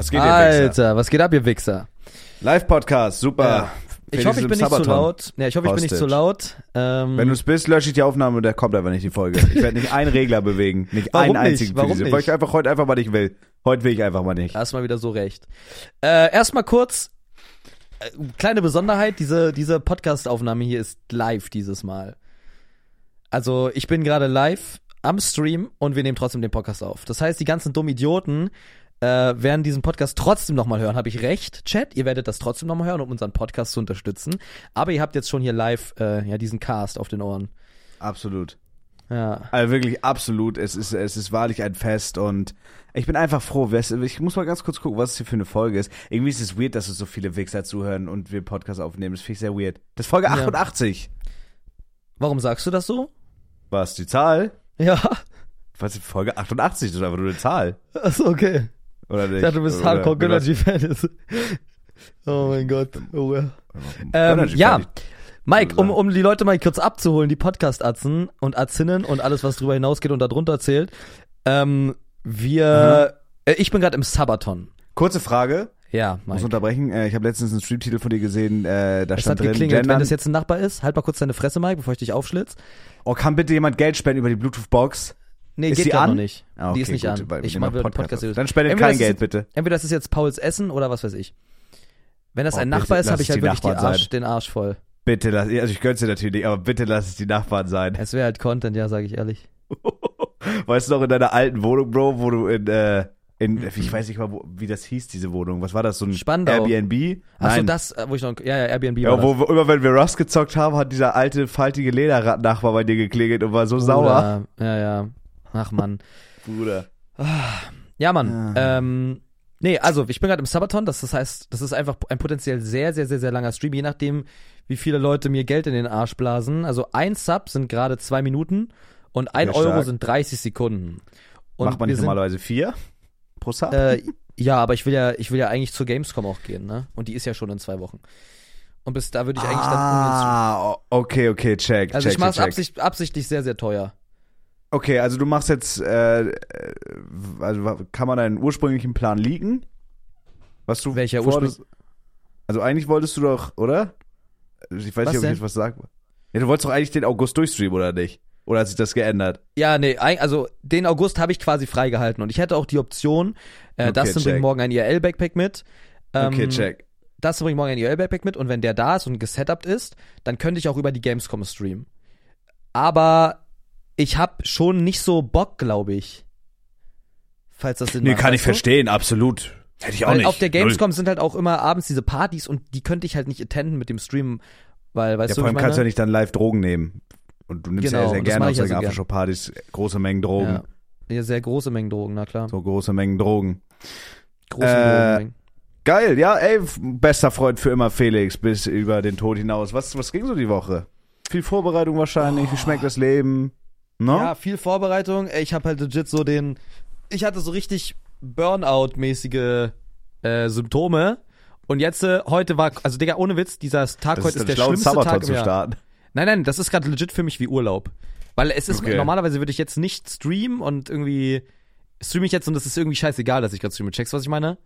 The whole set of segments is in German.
Was geht, ihr Wichser? Alter, was geht ab, ihr Wichser? Live-Podcast, super. Ja. Ich hoffe, ich bin nicht zu Sabaton. laut. Ja, ich hoffe, ich bin nicht zu laut. Ähm, Wenn du es bist, lösche ich die Aufnahme und da kommt einfach nicht die Folge. Ich werde nicht einen Regler bewegen. Nicht Warum einen nicht? einzigen Warum diese. nicht? Weil ich einfach heute einfach mal nicht will. Heute will ich einfach mal nicht. Hast mal wieder so recht. Äh, erstmal kurz, äh, kleine Besonderheit, diese, diese Podcast-Aufnahme hier ist live dieses Mal. Also ich bin gerade live am Stream und wir nehmen trotzdem den Podcast auf. Das heißt, die ganzen dummen Idioten äh, werden diesen Podcast trotzdem nochmal hören. Habe ich recht, Chat? Ihr werdet das trotzdem nochmal hören, um unseren Podcast zu unterstützen. Aber ihr habt jetzt schon hier live äh, ja diesen Cast auf den Ohren. Absolut. Ja. Also wirklich absolut. Es ist, es ist wahrlich ein Fest und ich bin einfach froh. Ich muss mal ganz kurz gucken, was es hier für eine Folge ist. Irgendwie ist es weird, dass es so viele Wichser zuhören und wir Podcast aufnehmen. Das finde ich sehr weird. Das ist Folge Ja. 88. Warum sagst du das so? Was, die Zahl? Ja. Was ist Folge 88? Das ist einfach nur eine Zahl. Achso, okay. Oder nicht? Ich dachte, du bist Hardcore oder was? Gönnergy-Fan. Oh mein Gott. Oh, ja. Ähm, Gönnergy ja, Fan. Mike, um, um die Leute mal kurz abzuholen, die Podcast-Atzen und Azinnen und alles, was drüber hinausgeht und darunter zählt. Ähm, wir, äh, ich bin gerade im Sabaton. Kurze Frage. Ja, Muss Mike. unterbrechen. Äh, ich habe letztens einen Streamtitel von dir gesehen. Äh, da Es hat stand drin, geklingelt. Wenn Gendern. das jetzt ein Nachbar ist, halt mal kurz deine Fresse, Mike, bevor ich dich aufschlitz. Oh, kann bitte jemand Geld spenden über die Bluetooth-Box? Nee, Ist geht die an? noch nicht. Ah, Die ist nicht gut, an. Ich wir mach noch wieder Podcast Podcast. Dann spendet Entweder kein Geld, ist- bitte. Entweder das ist jetzt Pauls Essen oder was weiß ich. Wenn das Oh, ein bitte, Nachbar ist, lass habe ich halt wirklich Arsch, den Arsch voll. Bitte, lass, also ich gönn's dir natürlich nicht, aber bitte lass es die Nachbarn sein. Es wäre halt Content, ja, sage ich ehrlich. Weißt du noch, in deiner alten Wohnung, Bro, wo du in, äh, in, ich weiß nicht mal, wo, wie das hieß, diese Wohnung. Was war das, so ein Spandau. Airbnb? Achso, das, äh, wo ich noch, ja, ja, Airbnb war Ja, das. wo wir, immer wenn wir Rust gezockt haben, hat dieser alte, faltige Lederrad-Nachbar bei dir geklingelt und war so sauer. Bruder. Ja, ja. Ach Mann. Bruder. Ja, Mann. Ah. Ähm, nee, also ich bin gerade im Sabaton, das, das heißt, das ist einfach ein potenziell sehr, sehr, sehr, sehr langer Stream, je nachdem, wie viele Leute mir Geld in den Arsch blasen. Also ein Sub sind gerade zwei Minuten und ein Ja, Euro stark. sind 30 Sekunden. Und Macht man nicht sind, normalerweise vier pro Sub? Äh, ja, aber ich will ja, ich will ja eigentlich zur Gamescom auch gehen, ne? Und die ist ja schon in zwei Wochen. Und bis da würde ich eigentlich dann ah, okay, okay, check, Also check, ich mache es absicht, absichtlich sehr, sehr teuer. Okay, also du machst jetzt, äh, äh, also kann man deinen ursprünglichen Plan liegen? Was du Welcher vorhattest- Also eigentlich wolltest du doch, oder? Also Ich weiß Was nicht, ob denn? ich jetzt was sage. Ja, du wolltest doch eigentlich den August durchstreamen, oder nicht? Oder hat sich das geändert? Ja, nee, also den August habe ich quasi freigehalten und ich hätte auch die Option, äh, Okay, Dustin check. bringt morgen ein IRL-Backpack mit. Ähm, Okay, check. Dustin bringt morgen ein IRL-Backpack mit und wenn der da ist und gesetupt ist, dann könnte ich auch über die Gamescom streamen. Aber ich habe schon nicht so Bock, glaube ich. Falls das Sinn Nee, macht, kann ich du? verstehen, absolut. Hätte ich auch Weil nicht. auf der Null. Gamescom sind halt auch immer abends diese Partys und die könnte ich halt nicht attenden mit dem Stream, weil, weißt Ja, du, vor allem kannst du ja nicht dann live Drogen nehmen. Und du nimmst Genau, ja sehr gerne auf solchen so gern. Aftershow-Partys große Mengen Drogen. Ja. ja, sehr große Mengen Drogen, na klar. So große Mengen Drogen. Große Äh, Drogenmengen. Geil, ja, ey, bester Freund für immer Felix, bis über den Tod hinaus. Was, was ging so die Woche? Viel Vorbereitung wahrscheinlich, wie schmeckt das Leben? No? Ja, viel Vorbereitung. Ich habe halt legit so den. Ich hatte so richtig Burnout-mäßige äh, Symptome. Und jetzt, äh, heute war, also Digga, ohne Witz, dieser Tag das heute ist ist der schlimmste Sabaton Tag im Jahr. starten. Nein, nein, das ist gerade legit für mich wie Urlaub. Weil es ist, Okay. normalerweise würde ich jetzt nicht streamen und irgendwie streame ich jetzt und es ist irgendwie scheißegal, dass ich gerade streame. Checkst, was ich meine?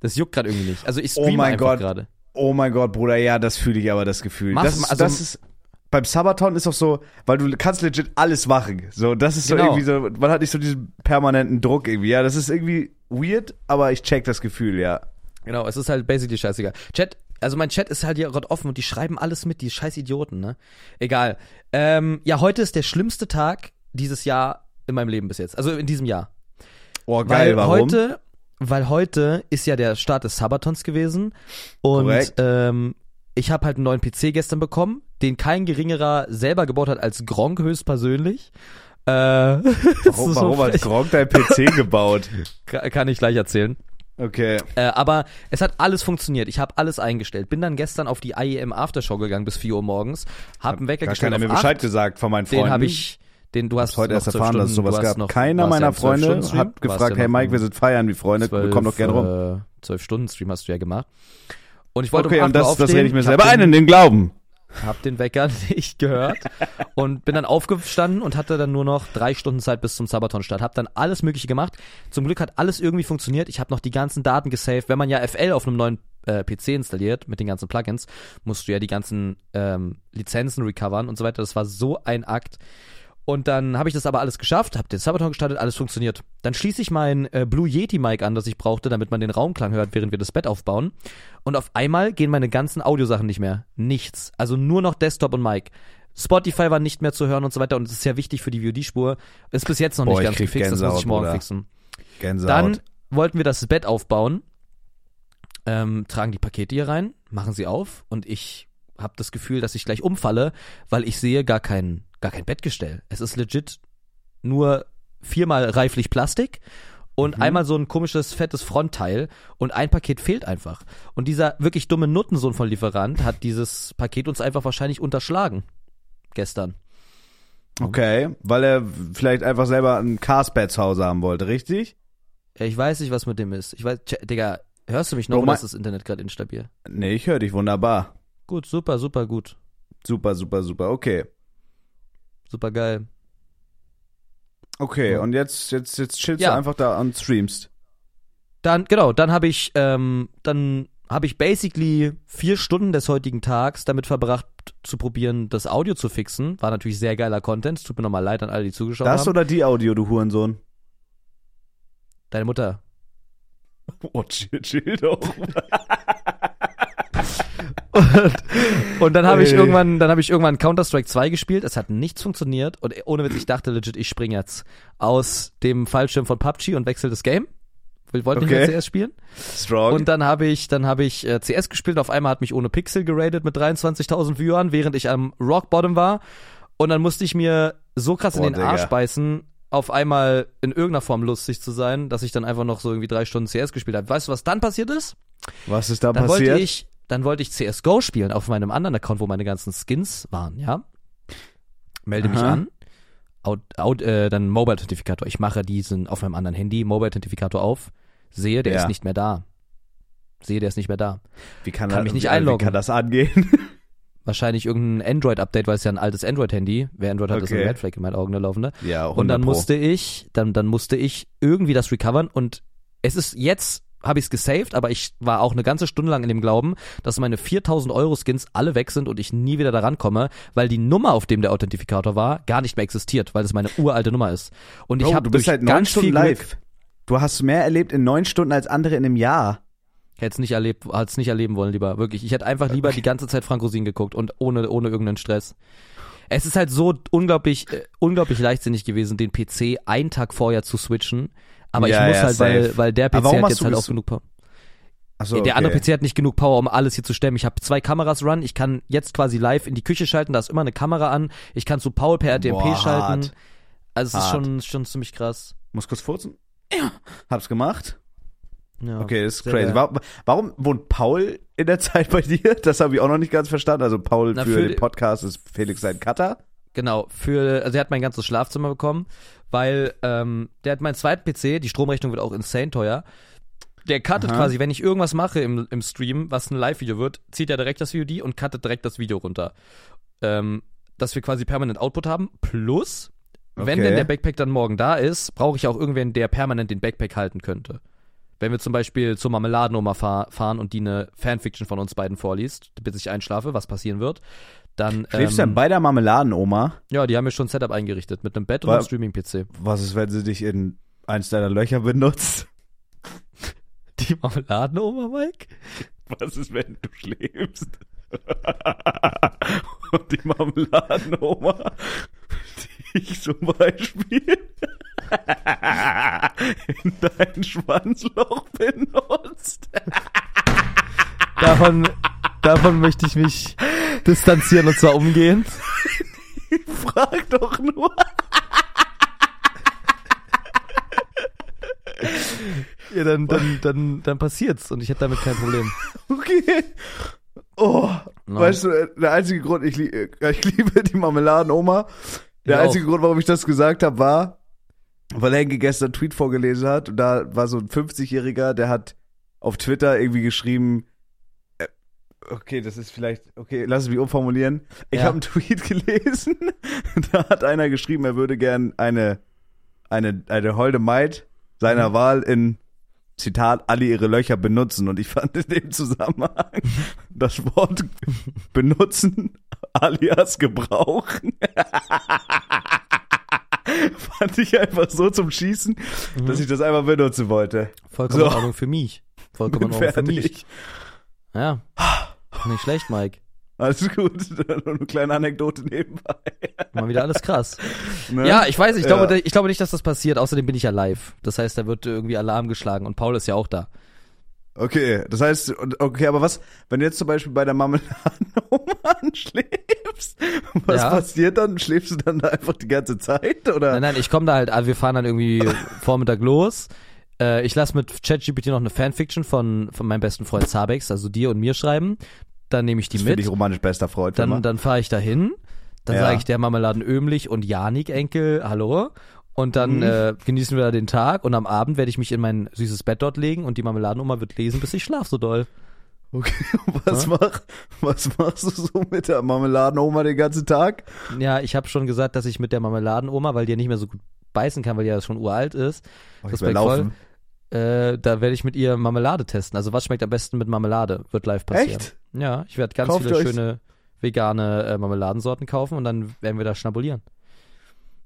Das juckt gerade irgendwie nicht. Also ich Oh streame einfach Gott. gerade. Oh mein Gott, Bruder, ja, das fühle ich aber, das Gefühl. Mach das, also- das ist, beim Sabaton ist auch so, weil du kannst legit alles machen. So, das ist so Genau. irgendwie so, man hat nicht so diesen permanenten Druck irgendwie. Ja, das ist irgendwie weird, aber ich check das Gefühl, ja. Genau, es ist halt basically scheißegal. Chat, also mein Chat ist halt hier gerade offen und die schreiben alles mit, die scheiß Idioten, ne? Egal. Ähm, ja, heute ist der schlimmste Tag dieses Jahr in meinem Leben bis jetzt. Also in diesem Jahr. Oh, weil geil, warum? heute, weil heute ist ja der Start des Sabatons gewesen und ähm, ich habe halt einen neuen PC gestern bekommen, den kein geringerer selber gebaut hat als Gronk höchstpersönlich. Äh, warum so warum hat. Gronk dein PC gebaut? Ka- kann ich gleich erzählen. Okay. Äh, aber es hat alles funktioniert. Ich habe alles eingestellt. Bin dann gestern auf die IEM Aftershow gegangen bis 4 Uhr morgens. Hab einen Wecker gestellt keiner mir Bescheid 8. gesagt von meinen Freunden. Den habe ich, den du hast heute erst 12 erfahren, dass es sowas gab. noch- Keiner meiner Freunde 12-Stunden-Stream, hat gefragt, ja hey Mike, wir sind feiern wie Freunde, wir kommen doch gerne rum. Äh, 12 Stunden Stream hast du ja gemacht. Und ich wollte Okay, um 8 und das, Uhr das aufstehen. rede ich mir selber den- ein in den Glauben. hab den Wecker nicht gehört und bin dann aufgestanden und hatte dann nur noch drei Stunden Zeit bis zum Sabaton-Start. Hab dann alles Mögliche gemacht. Zum Glück hat alles irgendwie funktioniert. Ich habe noch die ganzen Daten gesaved. Wenn man ja FL auf einem neuen äh, PC installiert mit den ganzen Plugins, musst du ja die ganzen ähm, Lizenzen recovern und so weiter. Das war so ein Akt. Und dann habe ich das aber alles geschafft, habe den Sabaton gestartet, alles funktioniert. Dann schließe ich mein äh, Blue Yeti Mic an, das ich brauchte, damit man den Raumklang hört, während wir das Bett aufbauen. Und auf einmal gehen meine ganzen Audiosachen nicht mehr. Nichts. Also nur noch Desktop und Mic. Spotify war nicht mehr zu hören und so weiter. Und es ist ja wichtig für die VOD-Spur. Ist bis jetzt noch Boah, nicht ich ganz gefixt, das muss Gänsehaut, ich morgen Bruder. fixen. Gänsehaut. Dann wollten wir das Bett aufbauen, ähm, tragen die Pakete hier rein, machen sie auf und ich habe das Gefühl, dass ich gleich umfalle, weil ich sehe gar kein, gar kein Bettgestell. Es ist legit nur viermal reiflich Plastik und Mhm. einmal so ein komisches fettes Frontteil und ein Paket fehlt einfach. Und dieser wirklich dumme Nuttensohn von Lieferant hat dieses Paket uns einfach wahrscheinlich unterschlagen gestern. okay, weil er vielleicht einfach selber ein Castbed zu Hause haben wollte, richtig? Ja, Ich weiß nicht, was mit dem ist. Ich weiß, Digga, hörst du mich noch Bro, oder ist das Internet gerade instabil? Nee, ich höre dich wunderbar. Gut, super, super gut. Super, super, super. Okay. Super geil. Okay, und jetzt, jetzt, jetzt chillst Ja. du einfach da und streamst. Dann, genau, dann habe ich, ähm, dann habe ich basically vier Stunden des heutigen Tags damit verbracht, zu probieren, das Audio zu fixen. War natürlich sehr geiler Content. Es Tut mir nochmal leid an alle, die zugeschaut Das haben. oder die Audio, du Hurensohn? Deine Mutter. Oh, chill, chill doch. Und, und dann habe ich irgendwann, dann habe ich irgendwann Counter-Strike 2 gespielt. Es hat nichts funktioniert. Und ohne Witz, ich dachte legit, ich springe jetzt aus dem Fallschirm von PUBG und wechsle das Game. Wollten nicht Okay. mehr CS spielen. Strong. Und dann habe ich, dann habe ich äh, CS gespielt. Auf einmal hat mich ohne Pixel geradet mit 23.000 Viewern, während ich am Rock Bottom war. Und dann musste ich mir so krass Boah, in den Digga. Arsch beißen, auf einmal in irgendeiner Form lustig zu sein, dass ich dann einfach noch so irgendwie drei Stunden CS gespielt habe. Weißt du, was dann passiert ist? Was ist da Dann passiert? wollte ich, dann wollte ich CS:GO spielen auf meinem anderen Account, wo meine ganzen Skins waren, ja. Melde mich Aha. an. Out, out, äh, dann Mobile Identifikator. Ich mache diesen auf meinem anderen Handy Mobile Identifikator auf. Sehe, der Ja. ist nicht mehr da. Sehe, der ist nicht mehr da. wie kann, kann er- mich nicht wie, einloggen. Wie kann das angehen? Wahrscheinlich irgendein Android-Update, weil es ja ein altes Android-Handy. Wer Android hat, ist Okay. ein Red Flag in meinen Augen, der laufende. ja, Und dann 100 Pro. musste ich, dann, dann musste ich irgendwie das recovern und es ist jetzt habe ich es gesaved, aber ich war auch eine ganze Stunde lang in dem Glauben, dass meine 4000 Euro Skins alle weg sind und ich nie wieder daran komme, weil die Nummer, auf dem der Authentifikator war, gar nicht mehr existiert, weil das meine uralte Nummer ist. Und ich Bro, habe du bist durch neun ganz Stunden viel live. Glück, Du hast mehr erlebt in neun Stunden als andere in einem Jahr. hätte es nicht erlebt, hat's nicht erleben wollen lieber, wirklich. Ich hätte einfach lieber die ganze Zeit Frank Rosin geguckt und ohne ohne irgendeinen Stress. Es ist halt so unglaublich äh, unglaublich leichtsinnig gewesen, den PC einen Tag vorher zu switchen, aber Ja, ich muss ja, halt, weil safe. weil der PC hat jetzt halt auch genug Power. Achso, Der andere PC hat nicht genug Power, um alles hier zu stemmen. Ich habe zwei Kameras run. Ich kann jetzt quasi live in die Küche schalten. Da ist immer eine Kamera an. Ich kann zu Paul per RTMP Boah, schalten. hart. Also es ist Hart. schon, schon ziemlich krass. Muss kurz furzen? Ja. Hab's gemacht. Ja. Okay, das ist crazy. Warum, warum wohnt Paul in der Zeit bei dir? Das habe ich auch noch nicht ganz verstanden. Also Paul Na, für, für den Podcast ist Felix sein Cutter. Genau, für, also er hat mein ganzes Schlafzimmer bekommen, weil ähm, der hat meinen zweiten PC, die Stromrechnung wird auch insane teuer. Der cuttet Aha. quasi, wenn ich irgendwas mache im, im Stream, was ein Live-Video wird, zieht er direkt das VOD und cuttet direkt das Video runter. Ähm, dass wir quasi permanent Output haben. Plus, wenn Okay. denn der Backpack dann morgen da ist, brauche ich auch irgendwen, der permanent den Backpack halten könnte. Wenn wir zum Beispiel zur Marmeladenoma fahr fahren und die eine Fanfiction von uns beiden vorliest, bis ich einschlafe, was passieren wird, dann. Schläfst du ähm, denn bei der Marmeladenoma? ja, die haben mir schon ein Setup eingerichtet mit einem Bett und Wa- einem Streaming-PC. Was ist, wenn sie dich in eins deiner Löcher benutzt? Die Marmeladenoma, Mike? Was ist, wenn du schläfst? Und die Marmeladenoma dich zum Beispiel in dein Schwanzloch benutzt. Davon, davon möchte ich mich distanzieren und zwar umgehend. Frag doch nur. Ja, dann, dann, dann, dann passiert's und ich hätte damit kein Problem. Okay. Oh, Nein. weißt du, der einzige Grund, ich, äh, ich liebe die Marmeladenoma. Der Ich auch. einzige Grund, warum ich das gesagt habe, war, weil Henke gestern einen Tweet vorgelesen hat und da war so ein 50-Jähriger, der hat auf Twitter irgendwie geschrieben, äh, okay, das ist vielleicht, okay, lass es mich umformulieren. Ich Ja. habe einen Tweet gelesen, da hat einer geschrieben, er würde gern eine, eine, eine holde Maid seiner Mhm. Wahl in, Zitat, alle ihre Löcher benutzen. Und ich fand in dem Zusammenhang das Wort benutzen alias gebrauchen. fand ich einfach so zum Schießen, dass ich das einfach benutzen wollte. Vollkommen So. in Ordnung für mich. Vollkommen in Ordnung für mich. Ja. Nicht schlecht, Mike. Alles gut. Nur eine kleine Anekdote nebenbei. Mal wieder alles krass. Ne? Ja, ich weiß, ich Ja. glaube, ich glaube nicht, dass das passiert. Außerdem bin ich ja live. Das heißt, da wird irgendwie Alarm geschlagen und Paul ist ja auch da. Okay, das heißt, okay, aber was, wenn du jetzt zum Beispiel bei der Marmeladenoma anschläfst, was Ja. passiert dann? Schläfst du dann da einfach die ganze Zeit, oder? Nein, nein, ich komme da halt, also wir fahren dann irgendwie Vormittag los. Äh, ich lasse mit ChatGPT noch eine Fanfiction von, von meinem besten Freund Zabex, also dir und mir schreiben. Dann nehme ich die das mit. ich romantisch bester Freund. Dann, immer. dann fahre ich dahin. Dann Ja. sage ich der Marmeladen Ömlich und Janik Enkel, hallo. Und dann Mhm. äh, genießen wir da den Tag und am Abend werde ich mich in mein süßes Bett dort legen und die Marmeladenoma wird lesen, bis ich schlaf so doll. okay, was, Ja. mach, was machst du so mit der Marmeladenoma den ganzen Tag? Ja, ich habe schon gesagt, dass ich mit der Marmeladenoma, weil die ja nicht mehr so gut beißen kann, weil die ja schon uralt ist, Oh, ich Respektvoll. Äh, da werde ich mit ihr Marmelade testen. Also was schmeckt am besten mit Marmelade? Wird live passieren. Echt? Ja, ich werde ganz Kauft viele schöne vegane äh, Marmeladensorten kaufen und dann werden wir da schnabulieren.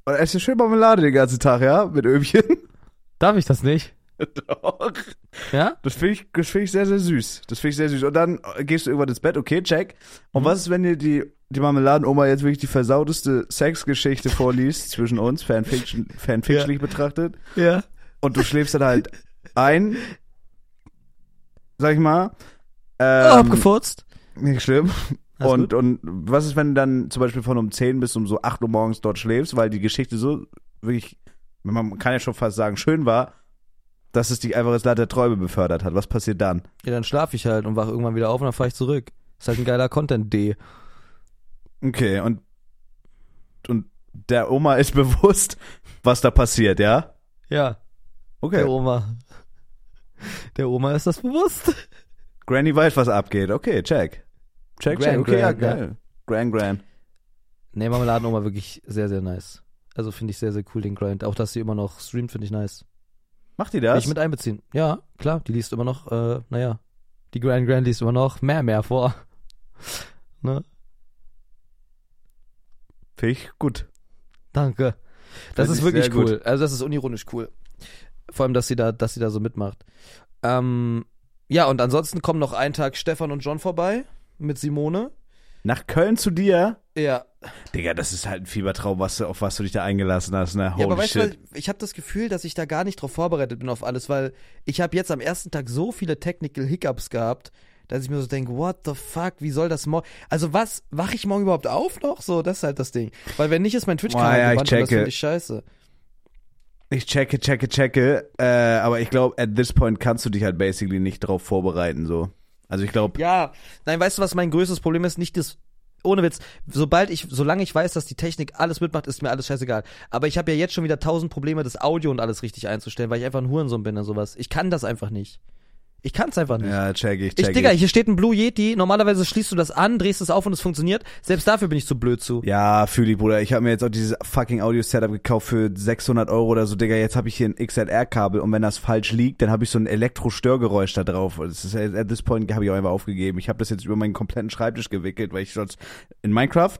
Und esst ihr schön Marmelade den ganzen Tag, ja? Mit Öbchen? Darf ich das nicht? Doch. Ja? Das finde ich, das find ich sehr, sehr süß. Das finde ich sehr süß. Und dann gehst du irgendwann ins Bett, okay, check. Und Mhm. was ist, wenn dir die, die Marmeladenoma jetzt wirklich die versauteste Sexgeschichte vorliest zwischen uns, Fanfiction, fanfictionlich betrachtet, Ja. und du schläfst dann halt ein, sag ich mal. Oh, Ähm, abgefurzt. nicht schlimm. Alles Und, gut? und was ist, wenn du dann zum Beispiel von um 10 bis um so 8 Uhr morgens dort schläfst, weil die Geschichte so wirklich, man kann ja schon fast sagen, schön war, dass es dich einfach ins Land der Träume befördert hat. Was passiert dann? Ja, dann schlafe ich halt und wache irgendwann wieder auf und dann fahre ich zurück. Ist halt ein geiler Content-D. Okay, und, und der Oma ist bewusst, was da passiert, ja? Ja, Okay. der Oma. Der Oma ist das bewusst. Granny weiß, was abgeht. Okay, check. Check, check. Gran, Okay, ja, Gran, ja. geil. Gran, Gran. Nee, Marmeladenoma wirklich sehr, sehr nice. Also finde ich sehr, sehr cool, den Grind. Auch, dass sie immer noch streamt, finde ich nice. Macht die Will das? ich mit einbeziehen. Ja, klar, die liest immer noch, äh, naja. Die Grand Grand liest immer noch mehr, mehr vor. Ne? Finde ich gut. Danke. Das Find ist ich wirklich sehr gut. cool. Also das ist unironisch cool. Vor allem, dass sie da, dass sie da so mitmacht. Ähm, ja, und ansonsten kommen noch einen Tag Stefan und John vorbei mit Simone. Nach Köln zu dir? Ja. Digga, das ist halt ein Fiebertraum, was du, auf was du dich da eingelassen hast, ne? Holy ja, aber weißt shit. du, ich habe das Gefühl, dass ich da gar nicht drauf vorbereitet bin auf alles, weil ich habe jetzt am ersten Tag so viele Technical Hiccups gehabt, dass ich mir so denke, what the fuck, wie soll das morgen? Also was, wache ich morgen überhaupt auf noch? So, das ist halt das Ding. Weil wenn nicht, ist mein Twitch-Kanal Boah, ja, gebannt das finde ich scheiße. Ich checke, checke, checke. Äh, aber ich glaube, at this point kannst du dich halt basically nicht drauf vorbereiten, so. Also ich glaube, Ja, nein, weißt du, was mein größtes Problem ist? Nicht das, ohne Witz, sobald ich, solange ich weiß, dass die Technik alles mitmacht, ist mir alles scheißegal. Aber ich habe ja jetzt schon wieder tausend Probleme, das Audio und alles richtig einzustellen, weil ich einfach ein Hurensohn bin und sowas. Ich kann das einfach nicht. Ich kann es einfach nicht. ja, check ich, Ich, check Digga, ich. hier steht ein Blue Yeti. Normalerweise schließt du das an, drehst es auf und es funktioniert. Selbst dafür bin ich zu blöd zu. Ja, fühl ich, Bruder. Ich habe mir jetzt auch dieses fucking Audio-Setup gekauft für 600 Euro oder so, Digga. Jetzt habe ich hier ein XLR-Kabel und wenn das falsch liegt, dann habe ich so ein Elektro-Störgeräusch da drauf. Das ist, at this point habe ich auch einfach aufgegeben. Ich habe das jetzt über meinen kompletten Schreibtisch gewickelt, weil ich sonst in Minecraft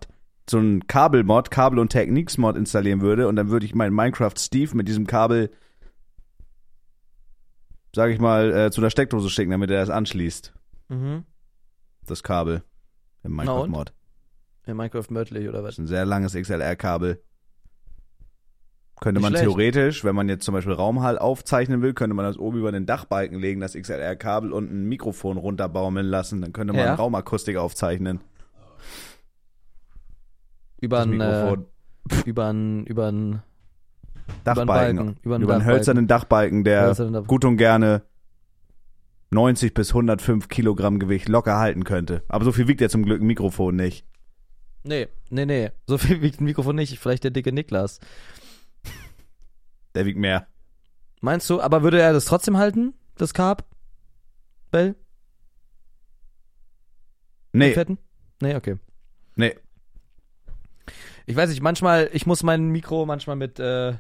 so einen Kabelmod, Kabel- und Techniques-Mod installieren würde und dann würde ich meinen Minecraft Steve mit diesem Kabel, sag ich mal, äh, zu der Steckdose schicken, damit er das anschließt. Mhm. Das Kabel im? Minecraft-Mod. In Minecraft Mörtlich oder Das was? ist ein sehr langes XLR-Kabel. Könnte Nicht man schlecht. theoretisch, wenn man jetzt zum Beispiel Raumhall aufzeichnen will, könnte man das oben über den Dachbalken legen, das XLR-Kabel und ein Mikrofon runterbaumeln lassen. Dann könnte man Ja. Raumakustik aufzeichnen. Über Das ein, äh, über ein, über ein, Dachbalken. Balken, über Über einen einen Dachbalken. hölzernen Dachbalken, der Hölzernen Dach- gut und gerne 90 bis 105 Kilogramm Gewicht locker halten könnte. Aber so viel wiegt ja zum Glück ein Mikrofon nicht. Nee, nee, nee. So viel wiegt ein Mikrofon nicht. Vielleicht der dicke Niklas. Der wiegt mehr. Meinst du? Aber würde er das trotzdem halten? Das Carb? Bell? Nee, Den fetten? Nee, okay. nee. Ich weiß nicht, manchmal, ich muss mein Mikro manchmal mit, äh,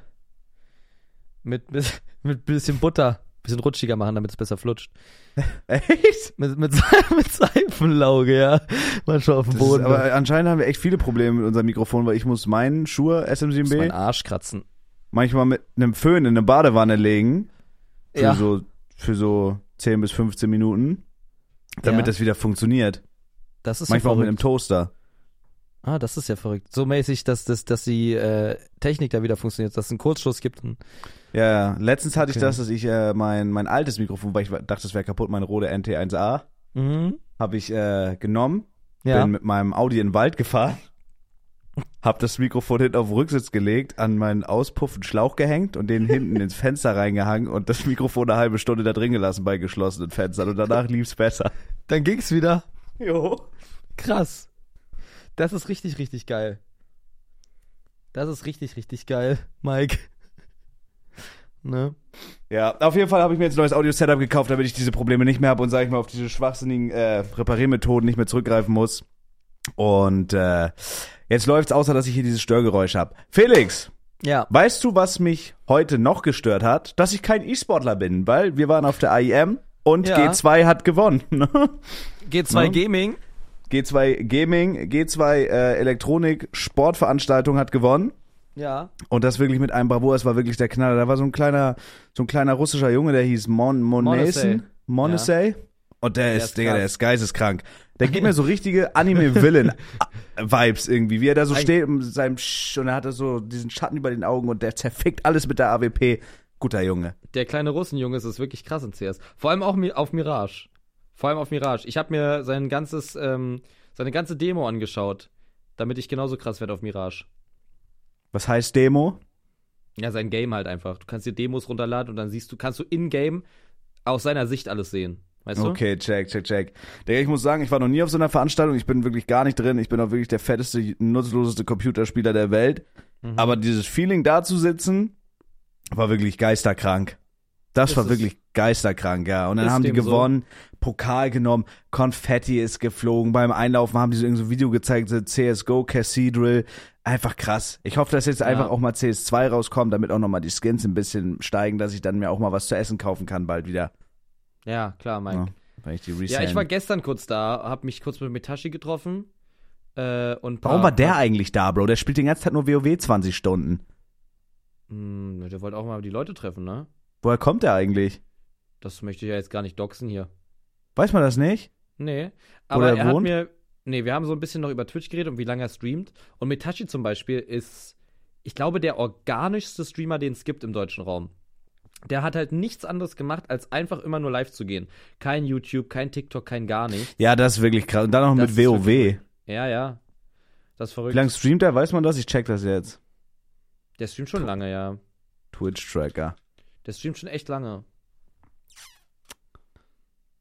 mit, mit, mit bisschen Butter, bisschen rutschiger machen, damit es besser flutscht. Echt? Mit, mit, mit Seifenlauge, ja. Manchmal auf dem Das ist, Boden. aber anscheinend haben wir echt viele Probleme mit unserem Mikrofon, weil ich muss meinen Schuhe muss SM7B mein Arsch kratzen. manchmal mit einem Föhn in eine Badewanne legen. Für Ja. so, für so 10 bis 15 Minuten. Damit Ja. das wieder funktioniert. Das ist Manchmal ja auch mit einem. Toaster. Ah, das ist ja verrückt. So mäßig, dass, dass, dass die äh, Technik da wieder funktioniert, dass es einen Kurzschluss gibt. Ja. Letztens hatte ich Okay. das, dass ich äh, mein, mein altes Mikrofon, weil ich dachte, das wäre kaputt, mein Rode NT1A, mhm. habe ich äh, genommen, Ja. bin mit meinem Audi in den Wald gefahren, hab das Mikrofon hinten auf den Rücksitz gelegt, an meinen Auspuff einen Schlauch gehängt und den hinten ins Fenster reingehangen und das Mikrofon eine halbe Stunde da drin gelassen bei geschlossenen Fenstern und danach lief's besser. Dann ging's wieder. Jo. Krass. Das ist richtig, richtig geil. Das ist richtig, richtig geil, Mike. Ne? Ja, auf jeden Fall habe ich mir jetzt ein neues Audio-Setup gekauft, damit ich diese Probleme nicht mehr habe und sage ich mal auf diese schwachsinnigen äh, Repariermethoden nicht mehr zurückgreifen muss. Und äh, jetzt läuft's, außer dass ich hier dieses Störgeräusch habe. Felix, Ja. weißt du, was mich heute noch gestört hat? Dass ich kein E-Sportler bin, weil wir waren auf der AIM und Ja. G2 hat gewonnen. G2 Ne? Gaming. G2 Gaming, G2 äh, Elektronik Sportveranstaltung hat gewonnen. Ja. Und das wirklich mit einem Bravour, es war wirklich der Knaller. Da war so ein kleiner, so ein kleiner russischer Junge, der hieß Mon Monason. Monasey. Und der, ist, ist Digga, der ist geisteskrank. Der gibt mir so richtige Anime-Villain-Vibes irgendwie, wie er da so Ein- steht mit seinem Sch und er hatte so diesen Schatten über den Augen und der zerfickt alles mit der AWP. Guter Junge. Der kleine Russenjunge ist wirklich krass in CS. Vor allem auch auf Mirage. Vor allem auf Mirage. Ich habe mir sein ganzes, ähm, seine ganze Demo angeschaut, damit ich genauso krass werde auf Mirage. Was heißt Demo? Ja, sein Game halt einfach. Du kannst dir Demos runterladen und dann siehst du, kannst du in-game aus seiner Sicht alles sehen. Weißt du? Okay, check, check, check. Ich muss sagen, ich war noch nie auf so einer Veranstaltung. Ich bin wirklich gar nicht drin. Ich bin auch wirklich der fetteste, nutzloseste Computerspieler der Welt. Mhm. Aber dieses Feeling da zu sitzen, war wirklich geisterkrank. Das Ist war wirklich geisterkrank, ja. Und dann haben die dem so. gewonnen, Pokal genommen, Konfetti ist geflogen. Beim Einlaufen haben die so ein Video gezeigt, so CSGO, Cathedral. Einfach krass. Ich hoffe, dass jetzt einfach auch mal CS2 rauskommt, damit auch nochmal die Skins ein bisschen steigen, dass ich dann mir auch mal was zu essen kaufen kann bald wieder. Ja, klar, Mike. Ja, ich die Ja, ich war gestern kurz da, hab mich kurz mit Mitashi getroffen. Äh, und Warum war der eigentlich da, Bro? Der spielt den ganzen Tag nur WoW 20 Stunden. Hm, der wollte auch mal die Leute treffen, ne? Woher kommt der eigentlich? Das möchte ich ja jetzt gar nicht doxen hier. Weiß man das nicht? Nee. Aber der er hat wohnt? mir. Nee, wir haben so ein bisschen noch über Twitch geredet und wie lange er streamt. Und Mitachi zum Beispiel ist, ich glaube, der organischste Streamer, den es gibt im deutschen Raum. Der hat halt nichts anderes gemacht, als einfach immer nur live zu gehen. Kein YouTube, kein TikTok, kein gar nicht. Ja, das ist wirklich krass. Und dann noch Das mit WoW. wirklich Ja, ja. Das ist Wie verrückt. lange streamt er? Weiß man das? Ich check das jetzt. Der streamt schon lange, ja. Twitch-Tracker. Der streamt schon echt lange.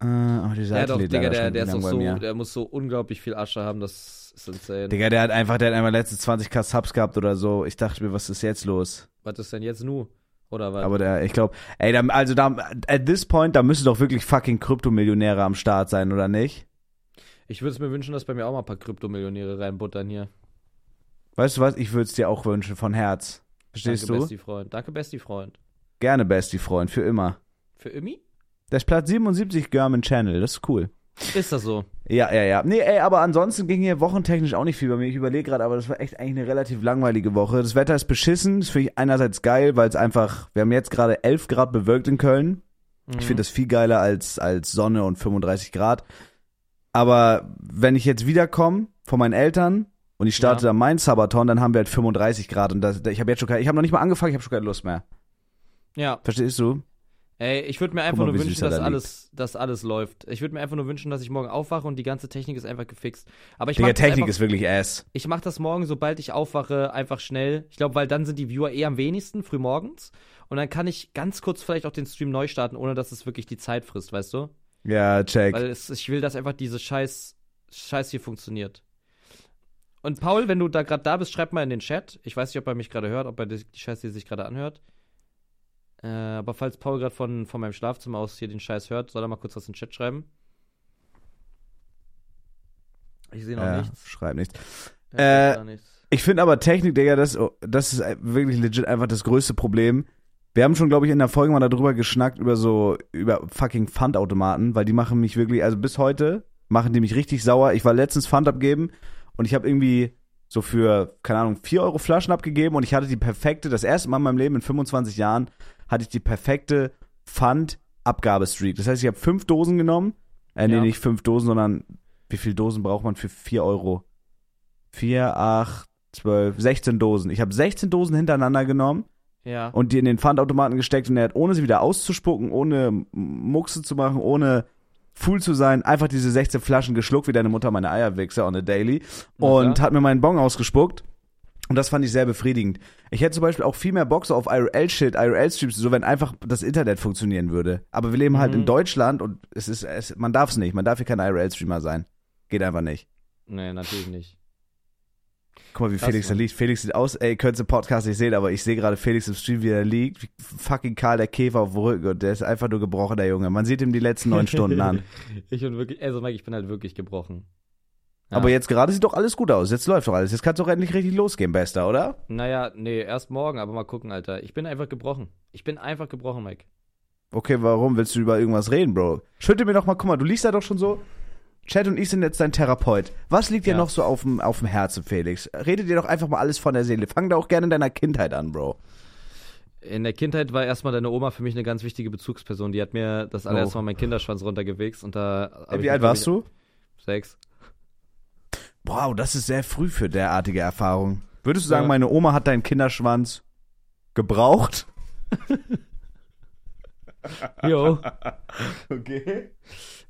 Äh, aber die Ja, Seite doch, lädt Digga, der, der ist auch so, der muss so unglaublich viel Asche haben, das ist insane. Digga, der hat einfach, der hat einmal letzte 20k Subs gehabt oder so. Ich dachte mir, was ist jetzt los? Was ist denn jetzt nu? Oder was? Aber der, ich glaube, ey, da, also da, at this point, da müssen doch wirklich fucking Kryptomillionäre am Start sein, oder nicht? ich würde es mir wünschen, dass bei mir auch mal ein paar Kryptomillionäre reinbuttern hier. Weißt du was? Ich würde es dir auch wünschen, von Herz. Verstehst Danke, du? Besti Freund. Danke, Besti Freund. Gerne, Bestie Freund, für immer. Für Immi? Der ist Platz 77 German Channel, das ist cool. Ist das so? Ja, ja, ja. Nee, ey, aber ansonsten ging hier wochentechnisch auch nicht viel bei mir. Ich überlege gerade, aber das war echt eigentlich eine relativ langweilige Woche. Das Wetter ist beschissen. Das finde ich einerseits geil, weil es einfach, wir haben jetzt gerade 11 Grad bewölkt in Köln. Mhm. Ich finde das viel geiler als, als Sonne und 35 Grad. Aber wenn ich jetzt wiederkomme von meinen Eltern und ich starte Ja. dann mein Sabaton, dann haben wir halt 35 Grad und das, ich habe jetzt schon keine, ich habe noch nicht mal angefangen, ich habe schon keine Lust mehr. Ja. Verstehst du? Ey, ich würde mir einfach mal, nur wünschen, dass da alles, dass alles läuft. Ich würde mir einfach nur wünschen, dass ich morgen aufwache und die ganze Technik ist einfach gefixt. Aber ich Digga, Technik einfach, ist wirklich ass. Ich mache das morgen, sobald ich aufwache, einfach schnell. Ich glaube, weil dann sind die Viewer eh am wenigsten, früh morgens. Und dann kann ich ganz kurz vielleicht auch den Stream neu starten, ohne dass es wirklich die Zeit frisst, weißt du? Ja, check. Weil es, ich will, dass einfach diese Scheiß, Scheiß hier funktioniert. Und Paul, wenn du da gerade da bist, schreib mal in den Chat. Ich weiß nicht, ob er mich gerade hört, ob er die die Scheiß hier sich gerade anhört. Äh, aber falls Paul gerade von, von meinem Schlafzimmer aus hier den Scheiß hört, soll er mal kurz was in den Chat schreiben. Ich sehe noch Ja, nichts. schreib nichts. Ja, Äh, nichts. Ich finde aber Technik, Digga, das, Digga, das, ist wirklich legit einfach das größte Problem. Wir haben schon, glaube ich, in der Folge mal darüber geschnackt, über so, über fucking Pfandautomaten, weil die machen mich wirklich, also bis heute machen die mich richtig sauer. Ich war letztens Pfand abgeben und ich habe irgendwie so für, keine Ahnung, 4 Euro Flaschen abgegeben und ich hatte die perfekte, das erste Mal in meinem Leben in 25 Jahren, hatte ich die perfekte Pfandabgabestreak. Das heißt, ich habe fünf Dosen genommen, äh, nee, Ja. nicht fünf Dosen, sondern wie viel Dosen braucht man für 4 Euro? 4, 8, 12, 16 Dosen. Ich habe 16 Dosen hintereinander genommen Ja. und die in den Pfandautomaten gesteckt und er hat, ohne sie wieder auszuspucken, ohne Muckse zu machen, ohne Fool zu sein, einfach diese 16 Flaschen geschluckt, wie deine Mutter meine Eierwichser on a daily und hat mir meinen Bon ausgespuckt. Und das fand ich sehr befriedigend. Ich hätte zum Beispiel auch viel mehr Bock so auf IRL-Shit, IRL-Streams, so wenn einfach das Internet funktionieren würde. Aber wir leben halt Mhm. in Deutschland und es ist, es, man darf es nicht. Man darf hier kein IRL-Streamer sein. Geht einfach nicht. Nee, natürlich nicht. Guck mal, wie Krass, Felix da liegt. Felix sieht aus, ey, ihr könnt im Podcast nicht sehen, aber ich sehe gerade Felix im Stream, wie er liegt. Wie fucking Karl der Käfer auf dem Rücken und der ist einfach nur gebrochen, der Junge. Man sieht ihm die letzten neun Stunden an. Ich bin wirklich, also Mike, ich bin halt wirklich gebrochen. Ja. Aber jetzt gerade sieht doch alles gut aus. Jetzt läuft doch alles. Jetzt kann es doch endlich richtig losgehen, Bester, oder? Naja, nee, erst morgen, aber mal gucken, Alter. Ich bin einfach gebrochen. Ich bin einfach gebrochen, Mike. Okay, warum willst du über irgendwas reden, Bro? Schütte mir doch mal, guck mal, du liest da doch schon so. Chad und ich sind jetzt dein Therapeut. Was liegt dir Ja. noch so auf dem, auf dem Herzen, Felix? Rede dir doch einfach mal alles von der Seele. Fang da auch gerne in deiner Kindheit an, Bro. In der Kindheit war erstmal deine Oma für mich eine ganz wichtige Bezugsperson. Die hat mir das allererste Oh. Mal meinen Kinderschwanz runtergewichst und da. Wie alt warst du? Sechs. Wow, das ist sehr früh für derartige Erfahrungen. Würdest du sagen, Ja. meine Oma hat deinen Kinderschwanz gebraucht? Jo, Okay.